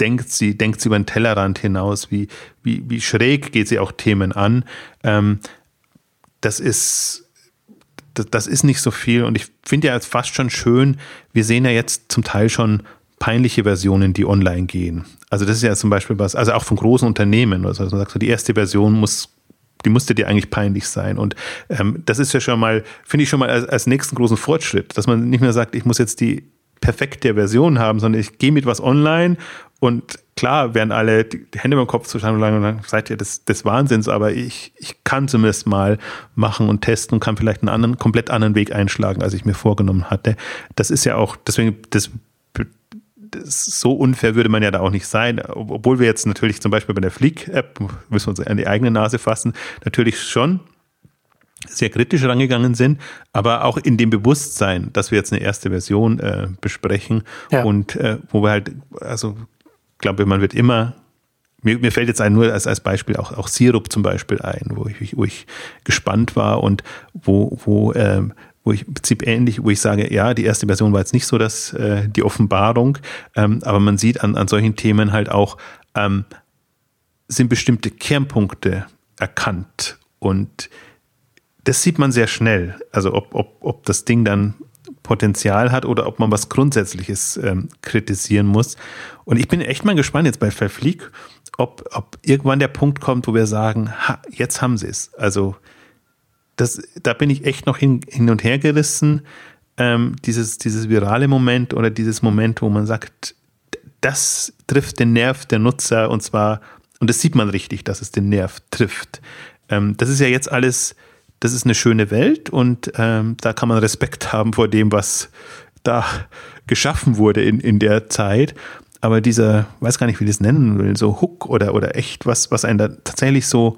B: denkt sie, denkt sie über den Tellerrand hinaus, wie, wie, wie schräg geht sie auch Themen an. Ähm, das ist, das, ist nicht so viel und ich finde ja fast schon schön, wir sehen ja jetzt zum Teil schon peinliche Versionen, die online gehen. Also das ist ja zum Beispiel was, also auch von großen Unternehmen, also man sagt so, die erste Version muss die musste dir eigentlich peinlich sein. Und ähm, das ist ja schon mal, finde ich schon mal als, als nächsten großen Fortschritt, dass man nicht mehr sagt, ich muss jetzt die perfekte Version haben, sondern ich gehe mit was online und klar werden alle die Hände beim Kopf zusammen und dann seid ihr des, des Wahnsinns, aber ich, ich kann zumindest mal machen und testen und kann vielleicht einen anderen, komplett anderen Weg einschlagen, als ich mir vorgenommen hatte. Das ist ja auch, deswegen, das, so unfair würde man ja da auch nicht sein, obwohl wir jetzt natürlich zum Beispiel bei der Flick-App, müssen wir uns an die eigene Nase fassen, natürlich schon sehr kritisch rangegangen sind, aber auch in dem Bewusstsein, dass wir jetzt eine erste Version äh, besprechen ja. und äh, wo wir halt, also glaube, man wird immer, mir, mir fällt jetzt ein, nur als, als Beispiel auch, auch Sirup zum Beispiel ein, wo ich, wo ich gespannt war und wo, wo, ähm, wo ich im Prinzip ähnlich, wo ich sage, ja, die erste Version war jetzt nicht so dass äh, die Offenbarung, ähm, aber man sieht an, an solchen Themen halt auch, ähm, sind bestimmte Kernpunkte erkannt und das sieht man sehr schnell. Also ob, ob, ob das Ding dann Potenzial hat oder ob man was Grundsätzliches ähm, kritisieren muss. Und ich bin echt mal gespannt jetzt bei Verflieg, ob, ob irgendwann der Punkt kommt, wo wir sagen, ha, jetzt haben sie es. Also das, da bin ich echt noch hin, hin und her gerissen. Ähm, dieses, dieses virale Moment oder dieses Moment, wo man sagt, das trifft den Nerv der Nutzer und zwar, und das sieht man richtig, dass es den Nerv trifft. Ähm, das ist ja jetzt alles das ist eine schöne Welt und ähm, da kann man Respekt haben vor dem, was da geschaffen wurde in, in der Zeit. Aber dieser, weiß gar nicht, wie ich das nennen will, so Hook oder, oder echt was, was einen da tatsächlich so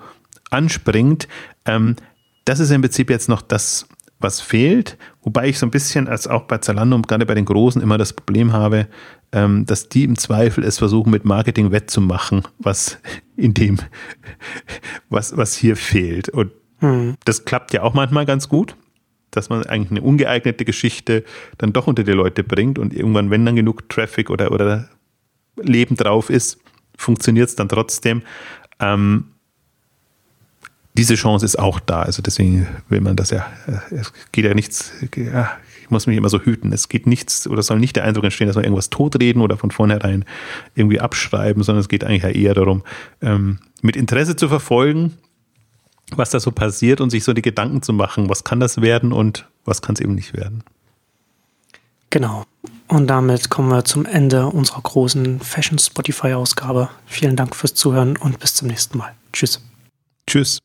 B: anspringt, ähm, das ist im Prinzip jetzt noch das, was fehlt. Wobei ich so ein bisschen, als auch bei Zalando und gerade bei den Großen immer das Problem habe, ähm, dass die im Zweifel es versuchen, mit Marketing wettzumachen, was in dem, was, was hier fehlt. Und hm. Das klappt ja auch manchmal ganz gut, dass man eigentlich eine ungeeignete Geschichte dann doch unter die Leute bringt und irgendwann, wenn dann genug Traffic oder, oder Leben drauf ist, funktioniert es dann trotzdem. Ähm, diese Chance ist auch da. Also deswegen will man das ja, äh, es geht ja nichts, ja, ich muss mich immer so hüten. Es geht nichts oder soll nicht der Eindruck entstehen, dass wir irgendwas totreden oder von vornherein irgendwie abschreiben, sondern es geht eigentlich eher darum, ähm, mit Interesse zu verfolgen, was da so passiert und sich so die Gedanken zu machen, was kann das werden und was kann es eben nicht werden.
A: Genau. Und damit kommen wir zum Ende unserer großen Fashion Spotify Ausgabe. Vielen Dank fürs Zuhören und bis zum nächsten Mal. Tschüss.
B: Tschüss.